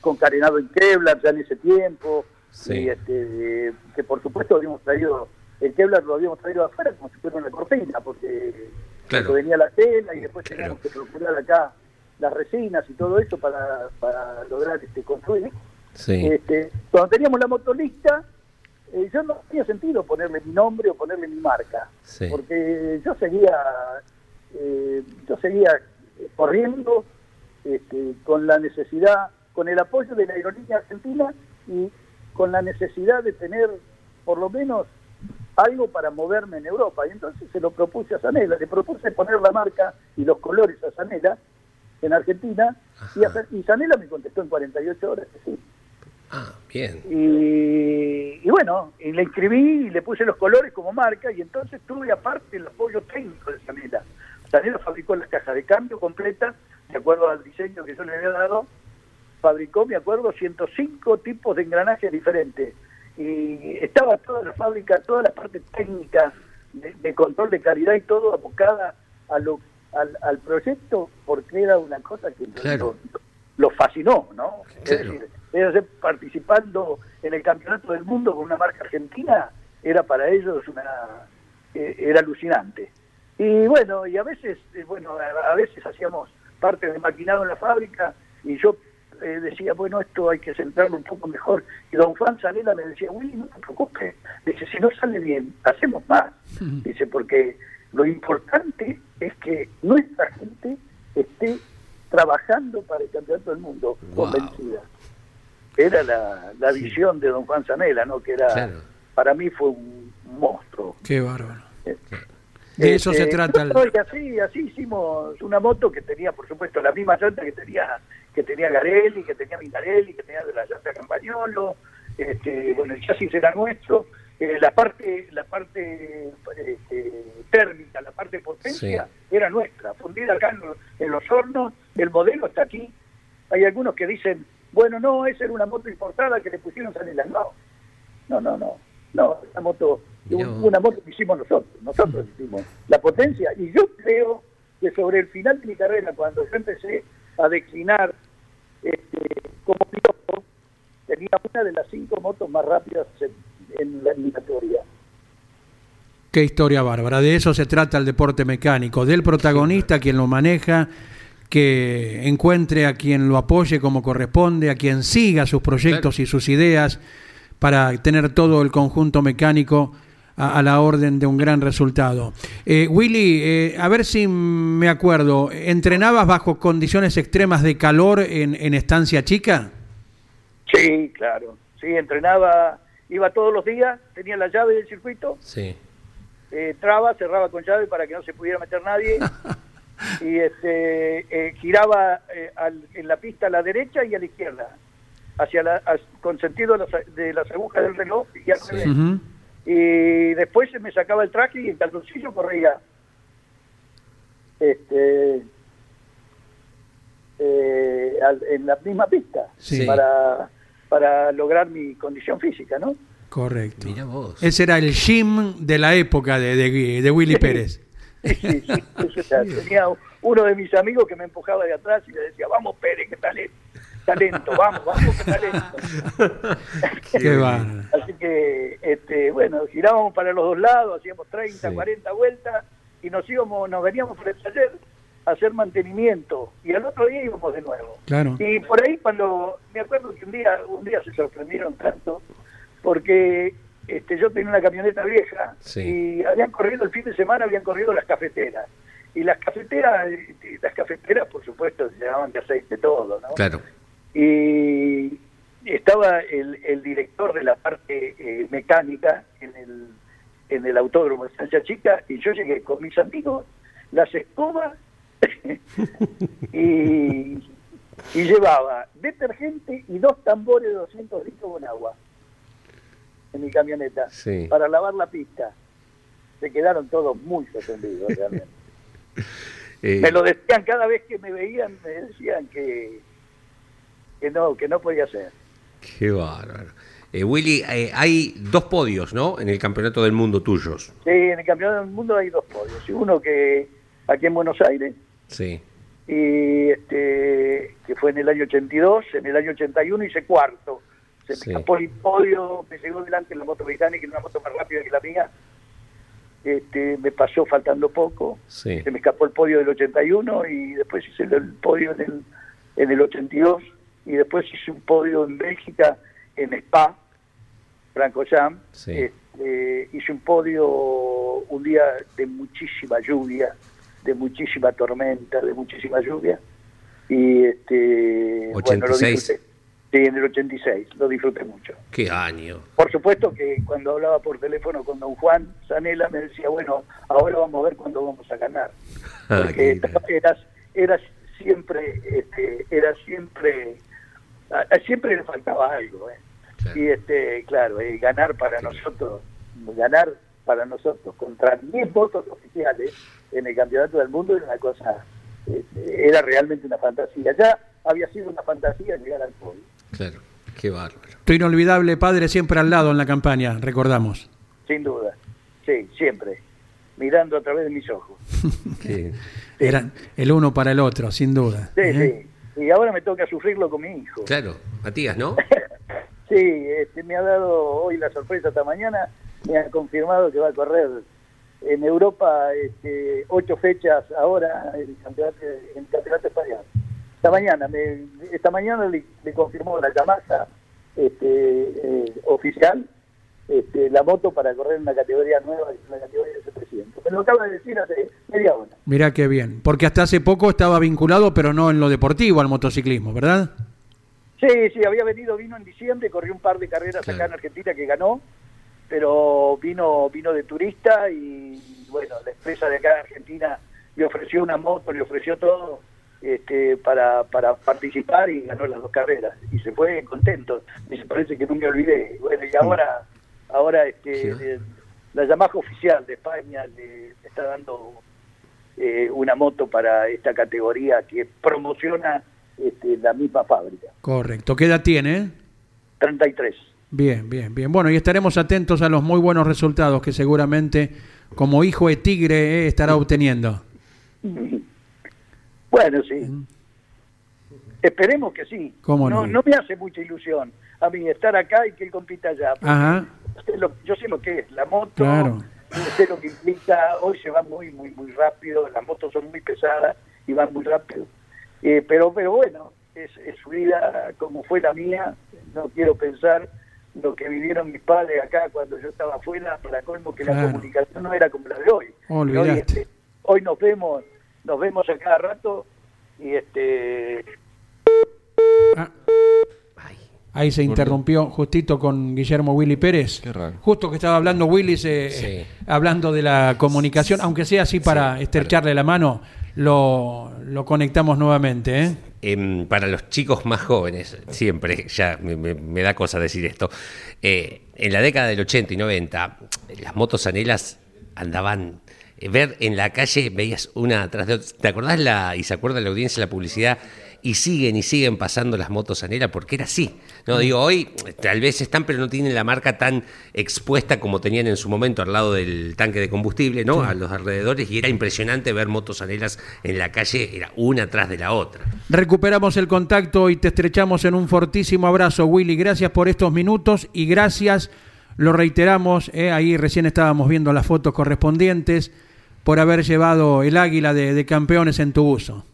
con carenado en Kevlar ya en ese tiempo, Sí. y este, que por supuesto habíamos traído, el Kevlar lo habíamos traído afuera como si fuera una cortina, porque Claro. venía la tela y después Claro. teníamos que procurar acá las resinas y todo eso para, para lograr este, construir. Sí. Este, cuando teníamos la moto lista, eh, yo no tenía sentido ponerle mi nombre o ponerle mi marca, Sí. porque yo seguía, eh, yo seguía eh, corriendo este, con la necesidad, con el apoyo de la aerolínea argentina y con la necesidad de tener por lo menos algo para moverme en Europa. Y entonces se lo propuse a Sanela, le propuse poner la marca y los colores a Sanela en Argentina, y, a- y Sanela me contestó en 48 horas que sí. Ah, bien. Y, y bueno, y le inscribí y le puse los colores como marca y entonces tuve aparte el apoyo técnico de Sanela. Sanela fabricó las cajas de cambio completas, de acuerdo al diseño que yo le había dado, fabricó, me acuerdo, 105 tipos de engranajes diferentes. Y estaba toda la fábrica, toda la parte técnica de, de control de calidad y todo abocada a lo, al, al proyecto porque era una cosa que Claro. lo, lo fascinó, ¿no? Es decir, participando en el campeonato del mundo con una marca argentina era para ellos una eh, era alucinante y bueno y a veces eh, bueno a veces hacíamos parte de maquinado en la fábrica y yo eh, decía bueno esto hay que centrarlo un poco mejor y don Juan Sanela me decía Willy no te preocupes dice si no sale bien hacemos más dice porque lo importante es que nuestra gente esté trabajando para el campeonato del mundo Wow. convencida era la, la visión de don Juan Sanela, ¿no? Que era, Claro. para mí fue un monstruo. Qué bárbaro. De eso se Este, trata. el- no, y así, así hicimos una moto que tenía, por supuesto, la misma llanta que tenía que tenía Garelli, que tenía Minarelli, que tenía de la llanta Campagnolo. Este, bueno, el chasis era nuestro. Eh, la parte la parte este, térmica, la parte potencia, era nuestra, fundida acá en, los- en los hornos. El modelo está aquí. Hay algunos que dicen, bueno, no, esa era una moto importada que le pusieron Sanela. No, no, no, no. No, esa moto, una moto que hicimos nosotros. Nosotros hicimos la potencia. Y yo creo que sobre el final de mi carrera, cuando yo empecé a declinar este, como piloto, tenía una de las cinco motos más rápidas en, en la eliminatoria. Qué historia bárbara. De eso se trata el deporte mecánico, del protagonista, quien lo maneja, que encuentre a quien lo apoye como corresponde, a quien siga sus proyectos y sus ideas para tener todo el conjunto mecánico a, a la orden de un gran resultado. Eh, Willy, eh, a ver si me acuerdo, ¿entrenabas bajo condiciones extremas de calor en, en estancia chica? Sí, claro. Sí, entrenaba, iba todos los días, tenía la llave del circuito, Sí. eh, traba, cerraba con llave para que no se pudiera meter nadie. y este, eh, giraba eh, al- en la pista a la derecha y a la izquierda, hacia la, as- con sentido de las, de las agujas del reloj y al revés. Ujú. Y después se me sacaba el traje y el calzoncillo corría. Este, eh, al- en la misma pista Sí. para, para lograr mi condición física, ¿no? Correcto. Mira vos. Ese era el gym de la época de, de- de Willy Sí. Pérez. Sí, sí, sí. Eso ya tenía uno de mis amigos que me empujaba de atrás y le decía, vamos Pérez, que talento, talento, vamos, vamos, que talento. Qué. Así que, este, bueno, girábamos para los dos lados, hacíamos 30, Sí. 40 vueltas y nos íbamos, nos veníamos por el taller a hacer mantenimiento y al otro día íbamos de nuevo. Claro. Y por ahí cuando, me acuerdo que un día, un día se sorprendieron tanto porque este, yo tenía una camioneta vieja Sí. y habían corrido el fin de semana, habían corrido las cafeteras. Y las cafeteras, eh, las cafeteras por supuesto se llamaban de aceite todo, ¿no? Claro. Y, estaba el, el director de la parte eh, mecánica en el, en el autódromo de Estancia Chica y yo llegué con mis amigos, las escobas y, y llevaba detergente y dos tambores de 200 litros con agua en mi camioneta Sí. para lavar la pista. Se quedaron todos muy sorprendidos realmente. Eh, Me lo decían cada vez que me veían, me decían que, que no, que no podía ser. Qué bárbaro. Eh, Willy, eh, hay dos podios, ¿no? En el campeonato del mundo tuyos. Sí, en el Campeonato del Mundo hay dos podios. Y uno que aquí en Buenos Aires, Sí. y este que fue en el año 82, en el año 81 hice cuarto. Se Sí. me escapó el podio, me llegó delante la moto británica, que era una moto más rápida que la mía. Este, me pasó faltando poco. Sí. Se me escapó el podio del 81 y después hice el podio en el, en el 82 y después hice un podio en Bélgica, en Spa, Franco Jam. Sí. Este, hice un podio un día de muchísima lluvia, de muchísima tormenta, de muchísima lluvia. Y este, bueno, lo 86. disfruté. Sí, en el 86, lo disfruté mucho. Qué año. Por supuesto que cuando hablaba por teléfono con don Juan Zanela me decía, bueno, ahora vamos a ver cuándo vamos a ganar. Ah, Porque era, era siempre, este, era siempre, a- a- siempre le faltaba algo. ¿eh? Claro. Y este, claro, eh, ganar para nosotros, ganar para nosotros contra 10 votos oficiales en el campeonato del mundo era una cosa, eh, era realmente una fantasía. Ya había sido una fantasía llegar al podio. Claro. Qué bárbaro. Tu inolvidable padre siempre al lado en la campaña, recordamos. Sin duda, sí, siempre, mirando a través de mis ojos. Qué- Eran el uno para el otro, sin duda. Sí, ¿eh? sí. Y ahora me toca sufrirlo con mi hijo. Claro. Matías, ¿no? Sí, este, me ha dado hoy la sorpresa esta mañana, me ha confirmado que va a correr en Europa este, ocho fechas ahora en el campeonato, en el campeonato español. Esta mañana, me, esta mañana le, le confirmó la Yamaha este, eh, oficial este, la moto para correr en una categoría nueva, en la categoría de 700. Me lo acaba de decir hace media hora. Mirá qué bien. Porque hasta hace poco estaba vinculado, pero no en lo deportivo, al motociclismo, ¿verdad? Sí, sí, había venido, vino en diciembre, corrió un par de carreras Claro. acá en Argentina que ganó, pero vino vino de turista y bueno, la empresa de acá de Argentina le ofreció una moto, le ofreció todo este, para, para participar y ganó las dos carreras y se fue contento. Y se parece que me olvidé. Bueno, y ahora, ahora este, Sí. La Yamaha oficial de España le está dando eh, una moto para esta categoría que promociona este, la misma fábrica. Correcto. ¿Qué edad tiene? 33. Bien, bien, bien. Bueno, y estaremos atentos a los muy buenos resultados que seguramente, como hijo de tigre, eh, estará obteniendo. Bueno, sí. Esperemos que sí. ¿Cómo no? no me hace mucha ilusión a mí estar acá y que él compita allá. Ajá. Sé lo- yo sé lo que es la moto, Claro. sé lo que implica. Hoy se va muy, muy, muy rápido. Las motos son muy pesadas y van muy rápido. Eh, pero, pero bueno, es, es su vida como fue la mía. No quiero pensar lo que vivieron mis padres acá cuando yo estaba afuera, para colmo que la comunicación no era como la de hoy. Olvidaste. Hoy, este, hoy nos vemos, nos vemos a cada rato y este Ah. Ahí se interrumpió justito con Guillermo Willy Pérez. Qué raro. Justo que estaba hablando Willy, se- Sí. hablando de la comunicación, aunque sea así para estrecharle la mano, lo, lo conectamos nuevamente. ¿eh? Em, para los chicos más jóvenes, siempre, ya me, me- me da cosa decir esto, eh, en la década del 80 y 90, las motos anelas andaban, eh, ver en la calle, veías una atrás de otra. ¿Te acordás la, y se acuerda la audiencia, la publicidad? Y siguen y siguen pasando las motos anela porque era así. No digo, hoy eh, tal vez están, pero no tienen la marca tan expuesta como tenían en su momento al lado del tanque de combustible, ¿no? A los alrededores, y era impresionante ver motos anelas en la calle, era una atrás de la otra. Recuperamos el contacto y te estrechamos en un fortísimo abrazo, Willy. Gracias por estos minutos y gracias, lo reiteramos, ¿eh? ahí recién estábamos viendo las fotos correspondientes, por haber llevado el águila de, de campeones en tu uso.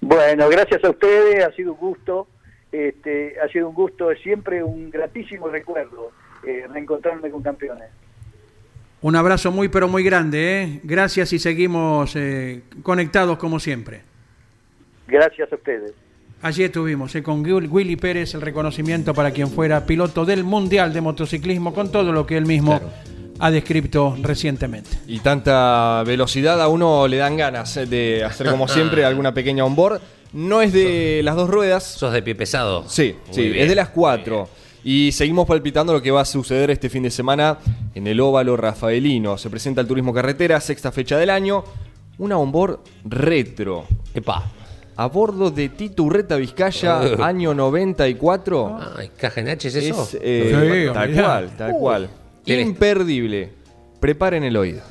Bueno, gracias a ustedes, ha sido un gusto, este, ha sido un gusto, es siempre un gratísimo recuerdo eh, reencontrarme con campeones. Un abrazo muy pero muy grande, ¿eh? gracias y seguimos eh, conectados como siempre. Gracias a ustedes. Allí estuvimos eh, con Will- Willy Pérez, el reconocimiento para quien fuera piloto del Mundial de Motociclismo, con todo lo que él mismo ha descrito recientemente. Y tanta velocidad a uno le dan ganas eh, de hacer como siempre alguna pequeña onboard. No es de las dos ruedas. ¿Sos de pie pesado? Sí, Muy sí, bien. es de las cuatro. Y seguimos palpitando lo que va a suceder este fin de semana en el óvalo rafaelino. Se presenta el turismo carretera, sexta fecha del año. Una onboard retro. Epa. A bordo de Titurreta Vizcaya, Eh. año 94. Ay, ¿caja en H es eso? Es, eh, Sí, tal cual, tal cual. Imperdible. Preparen el oído.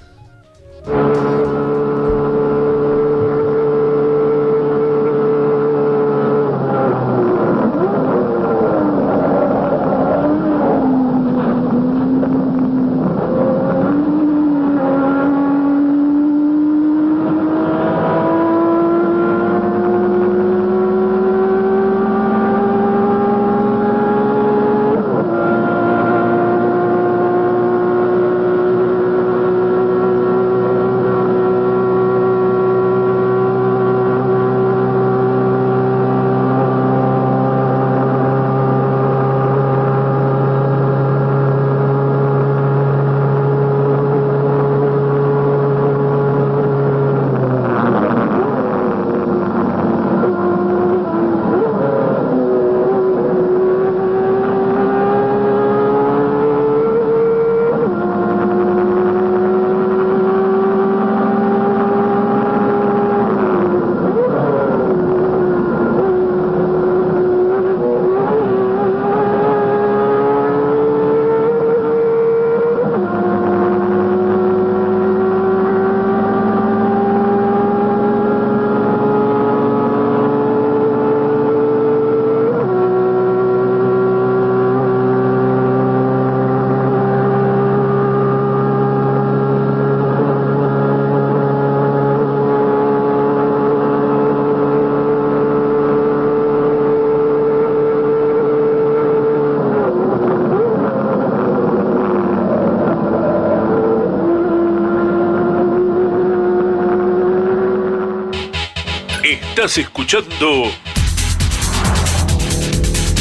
Estás escuchando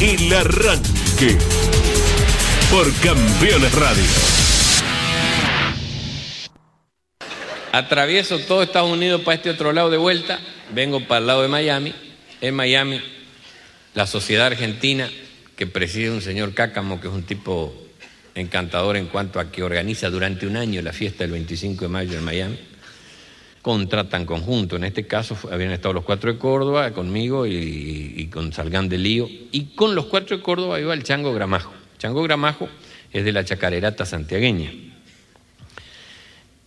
El Arranque por Campeones Radio. Atravieso todo Estados Unidos para este otro lado de vuelta, vengo para el lado de Miami. En Miami, la sociedad argentina que preside un señor Cácamo, que es un tipo encantador en cuanto a que organiza durante un año la fiesta del 25 de mayo en Miami, contratan conjunto. En este caso habían estado los cuatro de Córdoba conmigo y, con Salgán de Lío. Y con los cuatro de Córdoba iba el Chango Gramajo. Chango Gramajo es de la chacarerata santiagueña.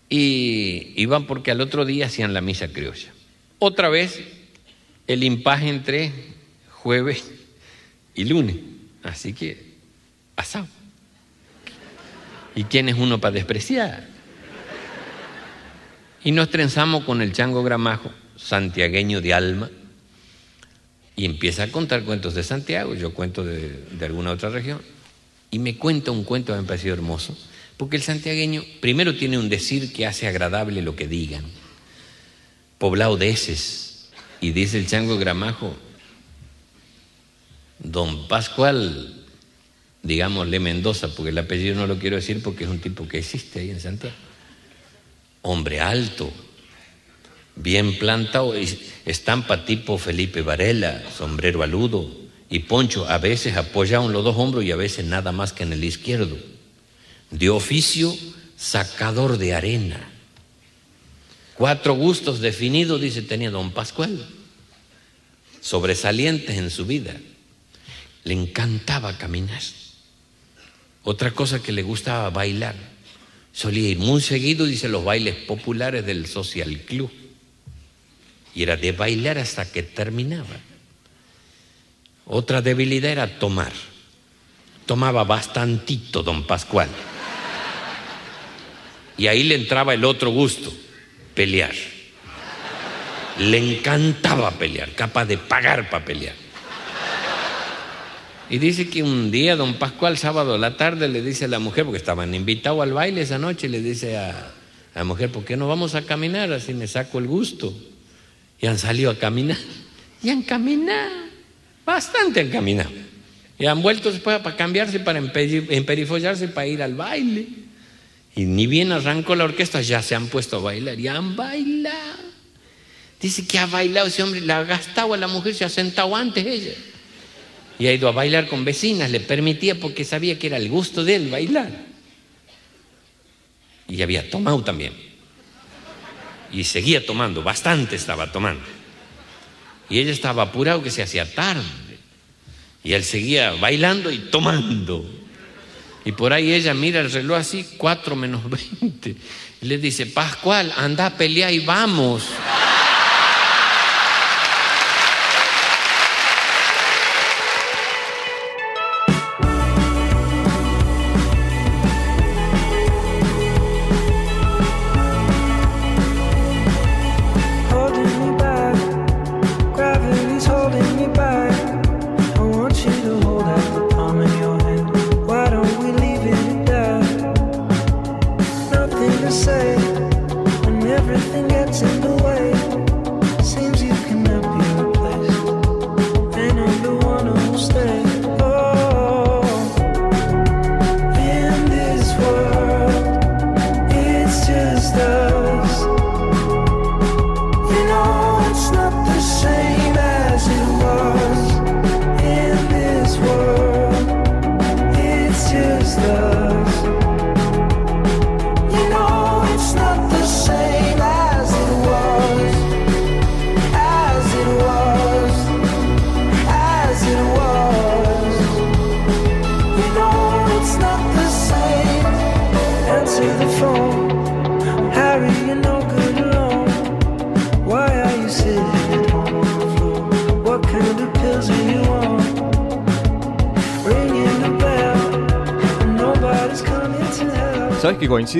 Y iban porque al otro día hacían la misa criolla. Otra vez el impaje entre jueves y lunes. Así que, asado. ¿Y quién es uno para despreciar? Y nos trenzamos con el chango gramajo, santiagueño de alma, y empieza a contar cuentos de Santiago, yo cuento de, alguna otra región, y me cuenta un cuento que me ha parecido hermoso, porque el santiagueño primero tiene un decir que hace agradable lo que digan, poblado de heces, y dice el chango gramajo, don Pascual, digámosle Mendoza, porque el apellido no lo quiero decir porque es un tipo que existe ahí en Santiago hombre alto, bien plantado, estampa tipo Felipe Varela, sombrero aludo y poncho, a veces apoyado en los dos hombros y a veces nada más que en el izquierdo. De oficio, sacador de arena. Cuatro gustos definidos, dice, tenía don Pascual, sobresalientes en su vida. Le encantaba caminar. Otra cosa que le gustaba bailar. Solía ir muy seguido, dice, los bailes populares del Social Club. Y era de bailar hasta que terminaba. Otra debilidad era tomar. Tomaba bastantito don Pascual. Y ahí le entraba el otro gusto, pelear. Le encantaba pelear, capaz de pagar para pelear. Y dice que un día don Pascual, sábado a la tarde, le dice a la mujer, porque estaban invitados al baile esa noche, le dice a, a la mujer, ¿por qué no vamos a caminar? Así me saco el gusto. Y han salido a caminar. Y han caminado. Bastante han caminado. Y han vuelto después para cambiarse, para emperi- emperifollarse, para ir al baile. Y ni bien arrancó la orquesta, ya se han puesto a bailar. Y han bailado. Dice que ha bailado ese hombre, la ha gastado a la mujer, se ha sentado antes ella. Y ha ido a bailar con vecinas, le permitía porque sabía que era el gusto de él bailar. Y había tomado también. Y seguía tomando, bastante estaba tomando. Y ella estaba apurado que se hacía tarde. Y él seguía bailando y tomando. Y por ahí ella mira el reloj así, 4 menos 20. Y le dice, Pascual, anda a pelear y vamos.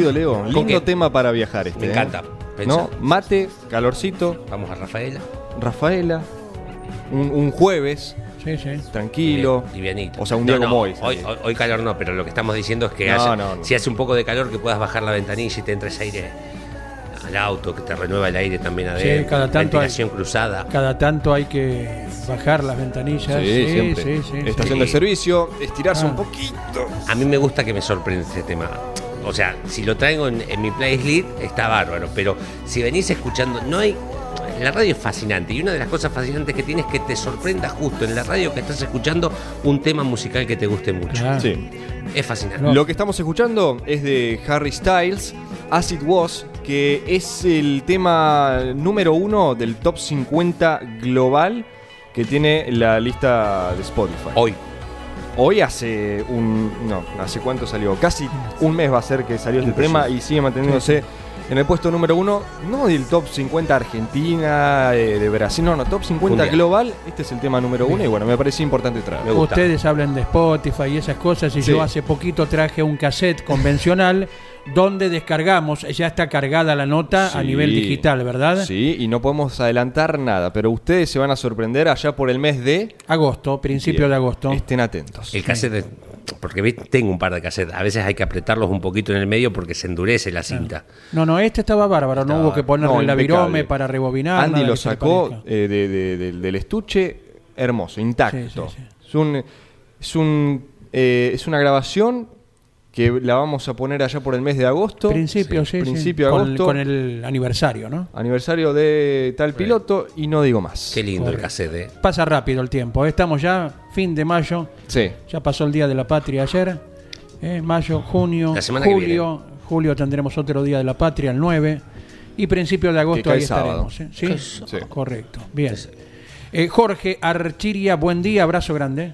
¿Sabes que coincido, Leo? Lindo qué? tema para viajar este. Me ¿eh? encanta. ¿No? Mate, calorcito, Vamos a Rafaela. Rafaela, un, un jueves, Sí, sí. tranquilo. Livianito. O sea, un día No, no, como hoy. hoy. hoy- hoy calor no, pero lo que estamos diciendo es que No, hace- no, no. si hace un poco de calor que puedas bajar la ventanilla y te entres aire al auto, que te renueva el aire también adentro. cada tanto hay- Ventilación cruzada. Cada tanto hay que bajar las ventanillas. Sí, siempre. sí, sí, Estación sí. de servicio, estirarse Ah. un poquito. A mí me gusta que me sorprende este tema. O sea, si lo traigo en, en mi playlist está bárbaro, pero si venís escuchando, no hay... La radio es fascinante y una de las cosas fascinantes que tiene es que te sorprenda justo en la radio que estás escuchando un tema musical que te guste mucho. Claro. Sí. Es fascinante. No. Lo que estamos escuchando es de Harry Styles, As It Was, que es el tema número uno del top 50 global que tiene la lista de Spotify. Hoy. Hoy hace un. No, ¿hace cuánto salió? Casi un mes va a ser que salió este tema y sigue manteniéndose en el puesto número uno. No del top 50 Argentina, eh, de Brasil, no, no, top 50 Mundial. global. Este es el tema número uno y bueno, me parecía importante gusta. Ustedes hablan de Spotify y esas cosas y Sí. yo hace poquito traje un cassette convencional donde descargamos, ya está cargada la nota a nivel digital, ¿verdad? Sí, y no podemos adelantar nada, pero ustedes se van a sorprender allá por el mes de. Agosto, principio Bien, de agosto. Estén atentos. El cassette, porque ¿viste? tengo un par de cassettes. A veces hay que apretarlos un poquito en el medio porque se endurece la cinta. No, no, este estaba bárbaro, no hubo que ponerle No, la impecable. virome para rebobinar. Andy lo sacó eh, de- de- de- del estuche hermoso, intacto. Sí, sí, sí. Es un es un eh, es una grabación que la vamos a poner allá por el mes de agosto. Principio, sí, sí. Principio de Con- agosto. Con, el aniversario, ¿no? Aniversario de tal piloto y no digo más. Qué lindo el cassette. ¿eh? Pasa rápido el tiempo, ¿eh? estamos ya fin de mayo, Sí. ya pasó el Día de la Patria ayer, ¿eh? mayo, junio, La semana que julio, julio tendremos otro Día de la Patria, el 9, y principio de agosto ahí sábado. estaremos. ¿eh? ¿Sí? Sí. Correcto, bien. Eh, Jorge Archiria, buen día, abrazo grande.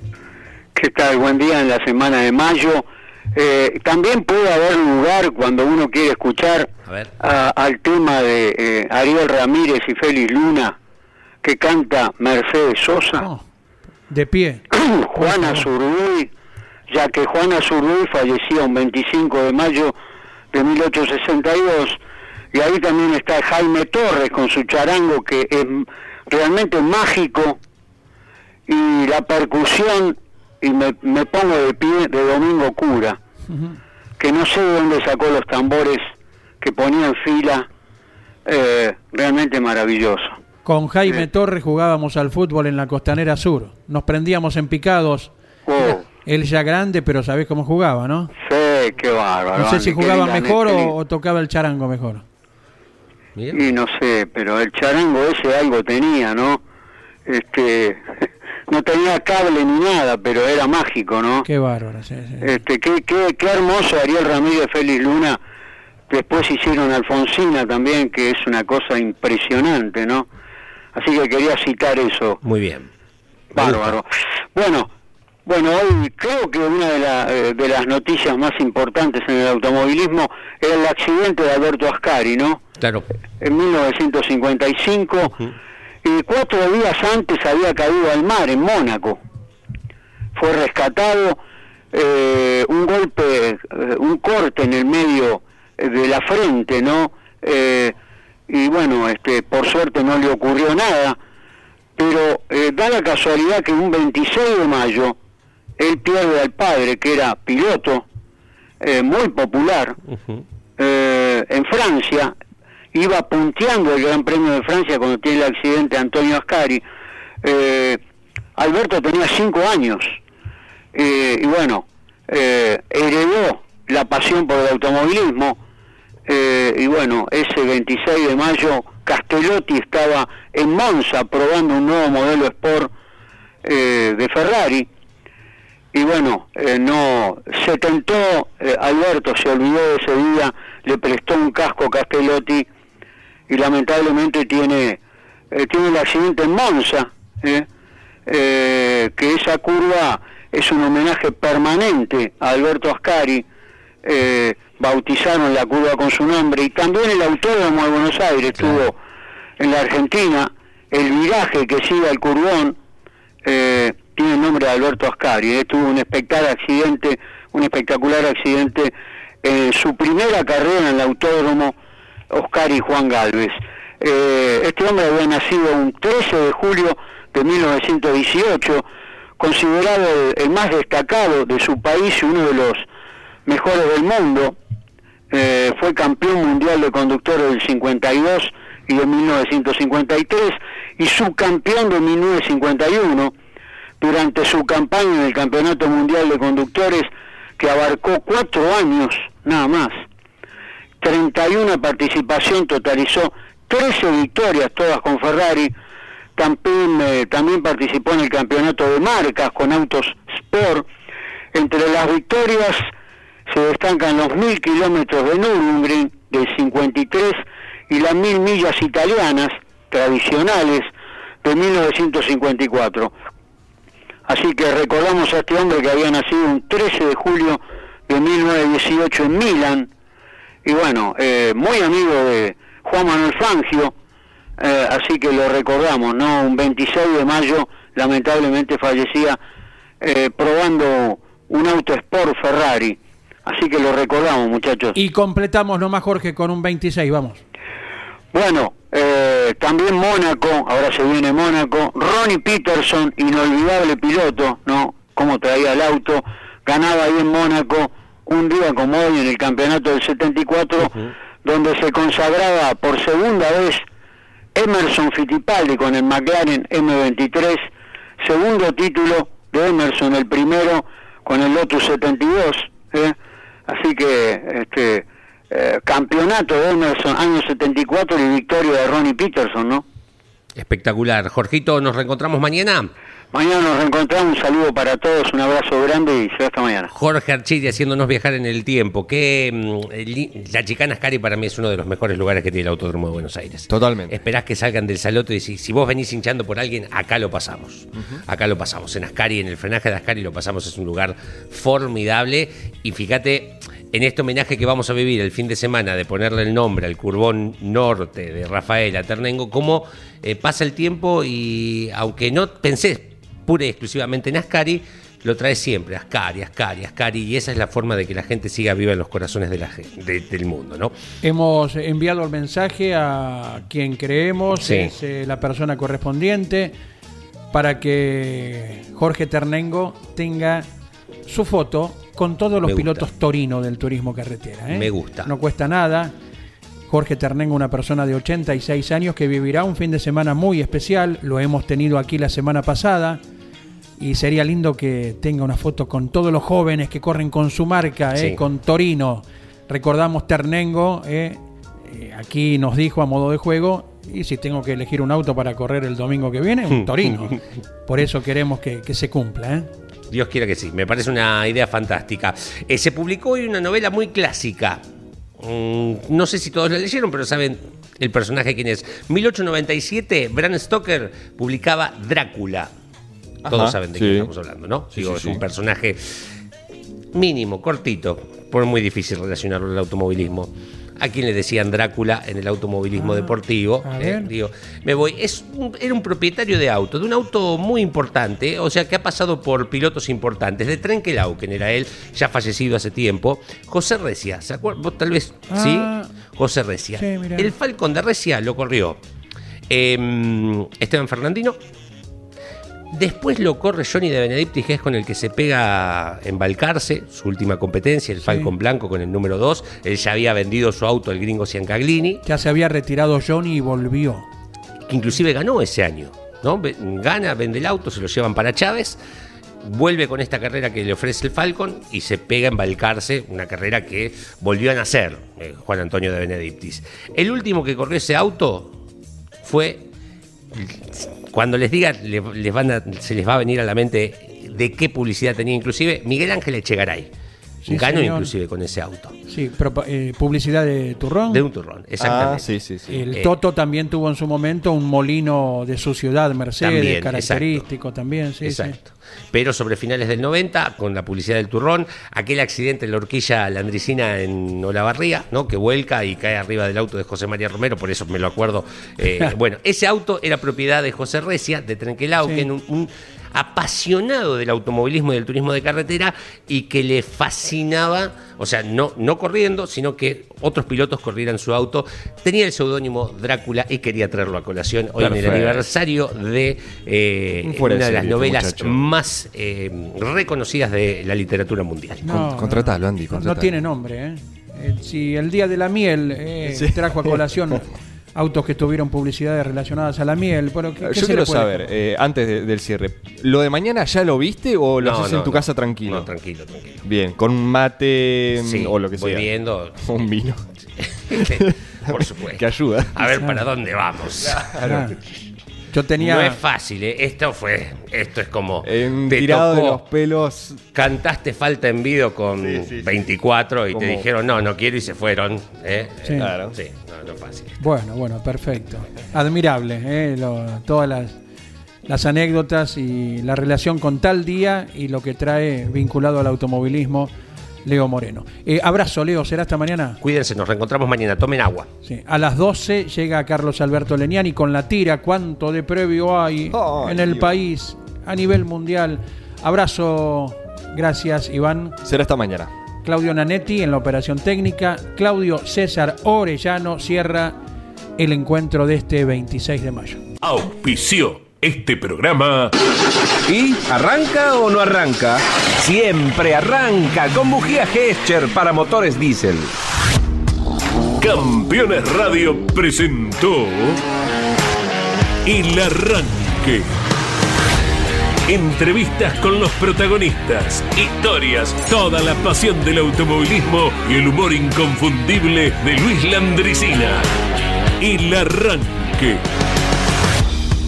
¿Qué tal? Buen día en la semana de mayo. Eh, también puede haber lugar cuando uno quiere escuchar A al tema de eh, Ariel Ramírez y Félix Luna que canta Mercedes Sosa, Oh, de pie. Juana Zurduy, ya que Juana Zurduy fallecía un 25 de mayo de 1862 y ahí también está Jaime Torres con su charango que es realmente mágico y la percusión y me, me pongo de pie de Domingo Cura que no sé de dónde sacó los tambores que ponía en fila eh, realmente maravilloso Con Jaime Torres jugábamos al fútbol en la Costanera Sur. Nos prendíamos en picados. Oh, Él ya grande, pero sabés cómo jugaba, ¿no? sí, qué bárbaro. No sé si jugaba linda mejor o tocaba el charango mejor. Y no sé, pero el charango ese algo tenía, ¿no? Este, no tenía cable ni nada, pero era mágico, ¿no? Qué bárbaro. sí, sí. Este, qué, qué, qué hermoso Ariel Ramírez Félix Luna. Después hicieron Alfonsina también, que es una cosa impresionante, ¿no? Así que quería citar eso. Muy bien. Bárbaro. Bueno, bueno, hoy creo que una de, la- eh, de las noticias más importantes en el automovilismo era el accidente de Alberto Ascari, ¿no? Claro. En 1955 y cuatro días antes había caído al mar en Mónaco. Fue rescatado, eh, un golpe, eh, un corte en el medio eh, de la frente, ¿no? Eh, y bueno, este, por suerte no le ocurrió nada, pero eh, da la casualidad que un 26 de mayo él pierde al padre, que era piloto, eh, muy popular, eh, en Francia, iba punteando el Gran Premio de Francia cuando tiene el accidente Antonio Ascari. Eh, Alberto tenía cinco años. Eh, y bueno, eh, heredó la pasión por el automovilismo. Eh, y bueno, ese 26 de mayo Castellotti estaba en Monza probando un nuevo modelo Sport eh, de Ferrari. Y bueno, eh, no se tentó, eh, Alberto se olvidó de ese día, le prestó un casco Castellotti y lamentablemente tiene eh, tiene el accidente en Monza, ¿eh? Eh, que esa curva es un homenaje permanente a Alberto Ascari, eh, bautizaron la curva con su nombre y también el autódromo de Buenos Aires tuvo en la Argentina el viraje que sigue al curvón eh, tiene el nombre de Alberto Ascari, eh, tuvo un espectacular accidente, un espectacular accidente en su primera carrera en el autódromo Oscar y Juan Galvez. Eh, este hombre había nacido un 13 de julio de 1918, considerado el, más destacado de su país y uno de los mejores del mundo. Eh, fue campeón mundial de conductores del 52 y de 1953 y subcampeón de 1951 durante su campaña en el Campeonato Mundial de Conductores que abarcó cuatro años nada más. 31 participación totalizó 13 victorias, todas con Ferrari. También, eh, también participó en el campeonato de marcas con autos Sport. Entre las victorias se destacan los mil kilómetros de Nürburgring del 53 y las mil millas italianas tradicionales de 1954. Así que recordamos a este hombre que había nacido un 13 de julio de 1918 en Milán y bueno, eh, muy amigo de Juan Manuel Fangio, eh, así que lo recordamos, ¿no? Un 26 de mayo lamentablemente fallecía eh, probando un auto Sport Ferrari, así que lo recordamos muchachos. Y completamos nomás, Jorge, con un 26, vamos. Bueno, eh, también Mónaco, ahora se viene Mónaco, Ronnie Peterson, inolvidable piloto, ¿no? Cómo traía el auto, ganaba ahí en Mónaco un día como hoy en el campeonato del 74, donde se consagraba por segunda vez Emerson Fittipaldi con el McLaren M23, segundo título de Emerson, el primero con el Lotus 72, ¿eh? así que este eh, campeonato de Emerson año 74 y victoria de Ronnie Peterson, ¿no? Espectacular. Jorgito, nos reencontramos mañana. Mañana nos reencontramos, un saludo para todos, un abrazo grande y será hasta mañana. Jorge Archidi haciéndonos viajar en el tiempo. Que mm, la Chicana Ascari para mí es uno de los mejores lugares que tiene el Autódromo de Buenos Aires. Totalmente. Esperás que salgan del saloto y si, si vos venís hinchando por alguien, acá lo pasamos. Acá lo pasamos. En Ascari, en el frenaje de Ascari lo pasamos. Es un lugar formidable. Y fíjate, en este homenaje que vamos a vivir el fin de semana de ponerle el nombre al Curbón Norte de Rafael Ternengo, cómo eh, pasa el tiempo y aunque no pensés pura y exclusivamente en Ascari, lo trae siempre, Ascari, Ascari, Ascari, y esa es la forma de que la gente siga viva en los corazones de la de- del mundo, ¿no? Hemos enviado el mensaje a quien creemos Sí. es eh, la persona correspondiente para que Jorge Ternengo tenga su foto con todos los pilotos Torino del turismo carretera. ¿eh? Me gusta. No cuesta nada. Jorge Ternengo, una persona de 86 años que vivirá un fin de semana muy especial. Lo hemos tenido aquí la semana pasada. Y sería lindo que tenga una foto con todos los jóvenes que corren con su marca, eh, con Torino. Recordamos Ternengo, eh, eh, aquí nos dijo a modo de juego, y si tengo que elegir un auto para correr el domingo que viene, un Torino. Por eso queremos que, que se cumpla. ¿eh? Dios quiera que sí, me parece una idea fantástica. Eh, se publicó hoy una novela muy clásica. Mm, no sé si todos la leyeron, pero saben el personaje quién es. 1897, Bram Stoker publicaba Drácula. Todos saben de sí. quién estamos hablando, ¿no? Sí, Digo, sí, es sí. un personaje mínimo, cortito, por muy difícil relacionarlo al automovilismo. A quien le decían Drácula en el automovilismo deportivo. a eh, digo, me voy. Es un- era un propietario de auto, de un auto muy importante, o sea que ha pasado por pilotos importantes. De Trenkelauken era él, ya fallecido hace tiempo. José Recia, ¿se acuerdan? Vos tal vez, Ah. ¿sí? José Recia. Sí, el Falcon de Recia lo corrió eh, Esteban Fernandino. Después lo corre Johnny de Benedictis, que es con el que se pega en Balcarce, su última competencia, el Falcon Blanco con el número 2. Él ya había vendido su auto al gringo Ciancaglini, Ya se había retirado Johnny y volvió. que inclusive ganó ese año. ¿no? Gana, vende el auto, se lo llevan para Chávez, vuelve con esta carrera que le ofrece el Falcon y se pega en Balcarce, una carrera que volvió a nacer eh, Juan Antonio de Benedictis. El último que corrió ese auto fue cuando les diga, le- les van a- se les va a venir a la mente de qué publicidad tenía inclusive Miguel Ángel Echegaray. Sí, Ganó señor. inclusive con ese auto. Sí, pero, eh, publicidad de turrón. De un turrón, exactamente. Ah, sí, sí, sí. El Eh, Toto también tuvo en su momento un molino de su ciudad, Mercedes, También, característico también, sí, sí. Exacto. Pero sobre finales del 90, con la publicidad del turrón, aquel accidente en la horquilla landricina en Olavarría, ¿no? que vuelca y cae arriba del auto de José María Romero, por eso me lo acuerdo. Eh, bueno, ese auto era propiedad de José Recia, de Trenquelauquen, Sí. un, un apasionado del automovilismo y del turismo de carretera y que le fascinaba, o sea, no, no corriendo, sino que otros pilotos corrieran su auto. Tenía el seudónimo Drácula y quería traerlo a colación hoy en el aniversario de eh, una de las este novelas muchacho. más eh, reconocidas de la literatura mundial. No, contratalo, Andy, no, contratalo. no tiene nombre, ¿eh? Eh, Si el día de la miel eh, Sí. trajo a colación autos que tuvieron publicidades relacionadas a la miel, pero ¿qué, Yo quiero saber, eh, antes de- del cierre, ¿lo de mañana ya lo viste o lo No, haces no, en tu no. casa tranquilo? No, tranquilo, tranquilo. Bien, con un mate mm, Sí, o lo que voy sea. viendo. Un vino. Por supuesto. que ayuda. A ver para dónde vamos. Ah. Yo tenía. No es fácil, ¿eh? Esto fue. Esto es como. Un te tirado de los pelos. Cantaste falta en video con Sí, sí, sí. 24 y Como- te dijeron no, no quiero y se fueron. ¿eh? Sí. Claro. Sí, no, no es fácil. Bueno, bueno, perfecto. Admirable, ¿eh? Lo- todas las, las anécdotas y la relación con tal día y lo que trae vinculado al automovilismo Leo Moreno. Eh, abrazo, Leo, será hasta mañana. Cuídense, nos reencontramos mañana. Tomen agua. Sí, A las 12 llega Carlos Alberto Leniani con la tira. ¿Cuánto de previo hay Ay, en el Dios. país a nivel mundial? Abrazo, gracias Iván. Será esta mañana. Claudio Nanetti en la operación técnica. Claudio César Orellano cierra el encuentro de este 26 de mayo. Auspició este programa ¿Y arranca o no arranca? Siempre arranca con bujía Gescher para motores diésel. Campeones Radio presentó El Arranque. Entrevistas con los protagonistas, historias, toda la pasión del automovilismo y el humor inconfundible de Luis Landricina. El Arranque.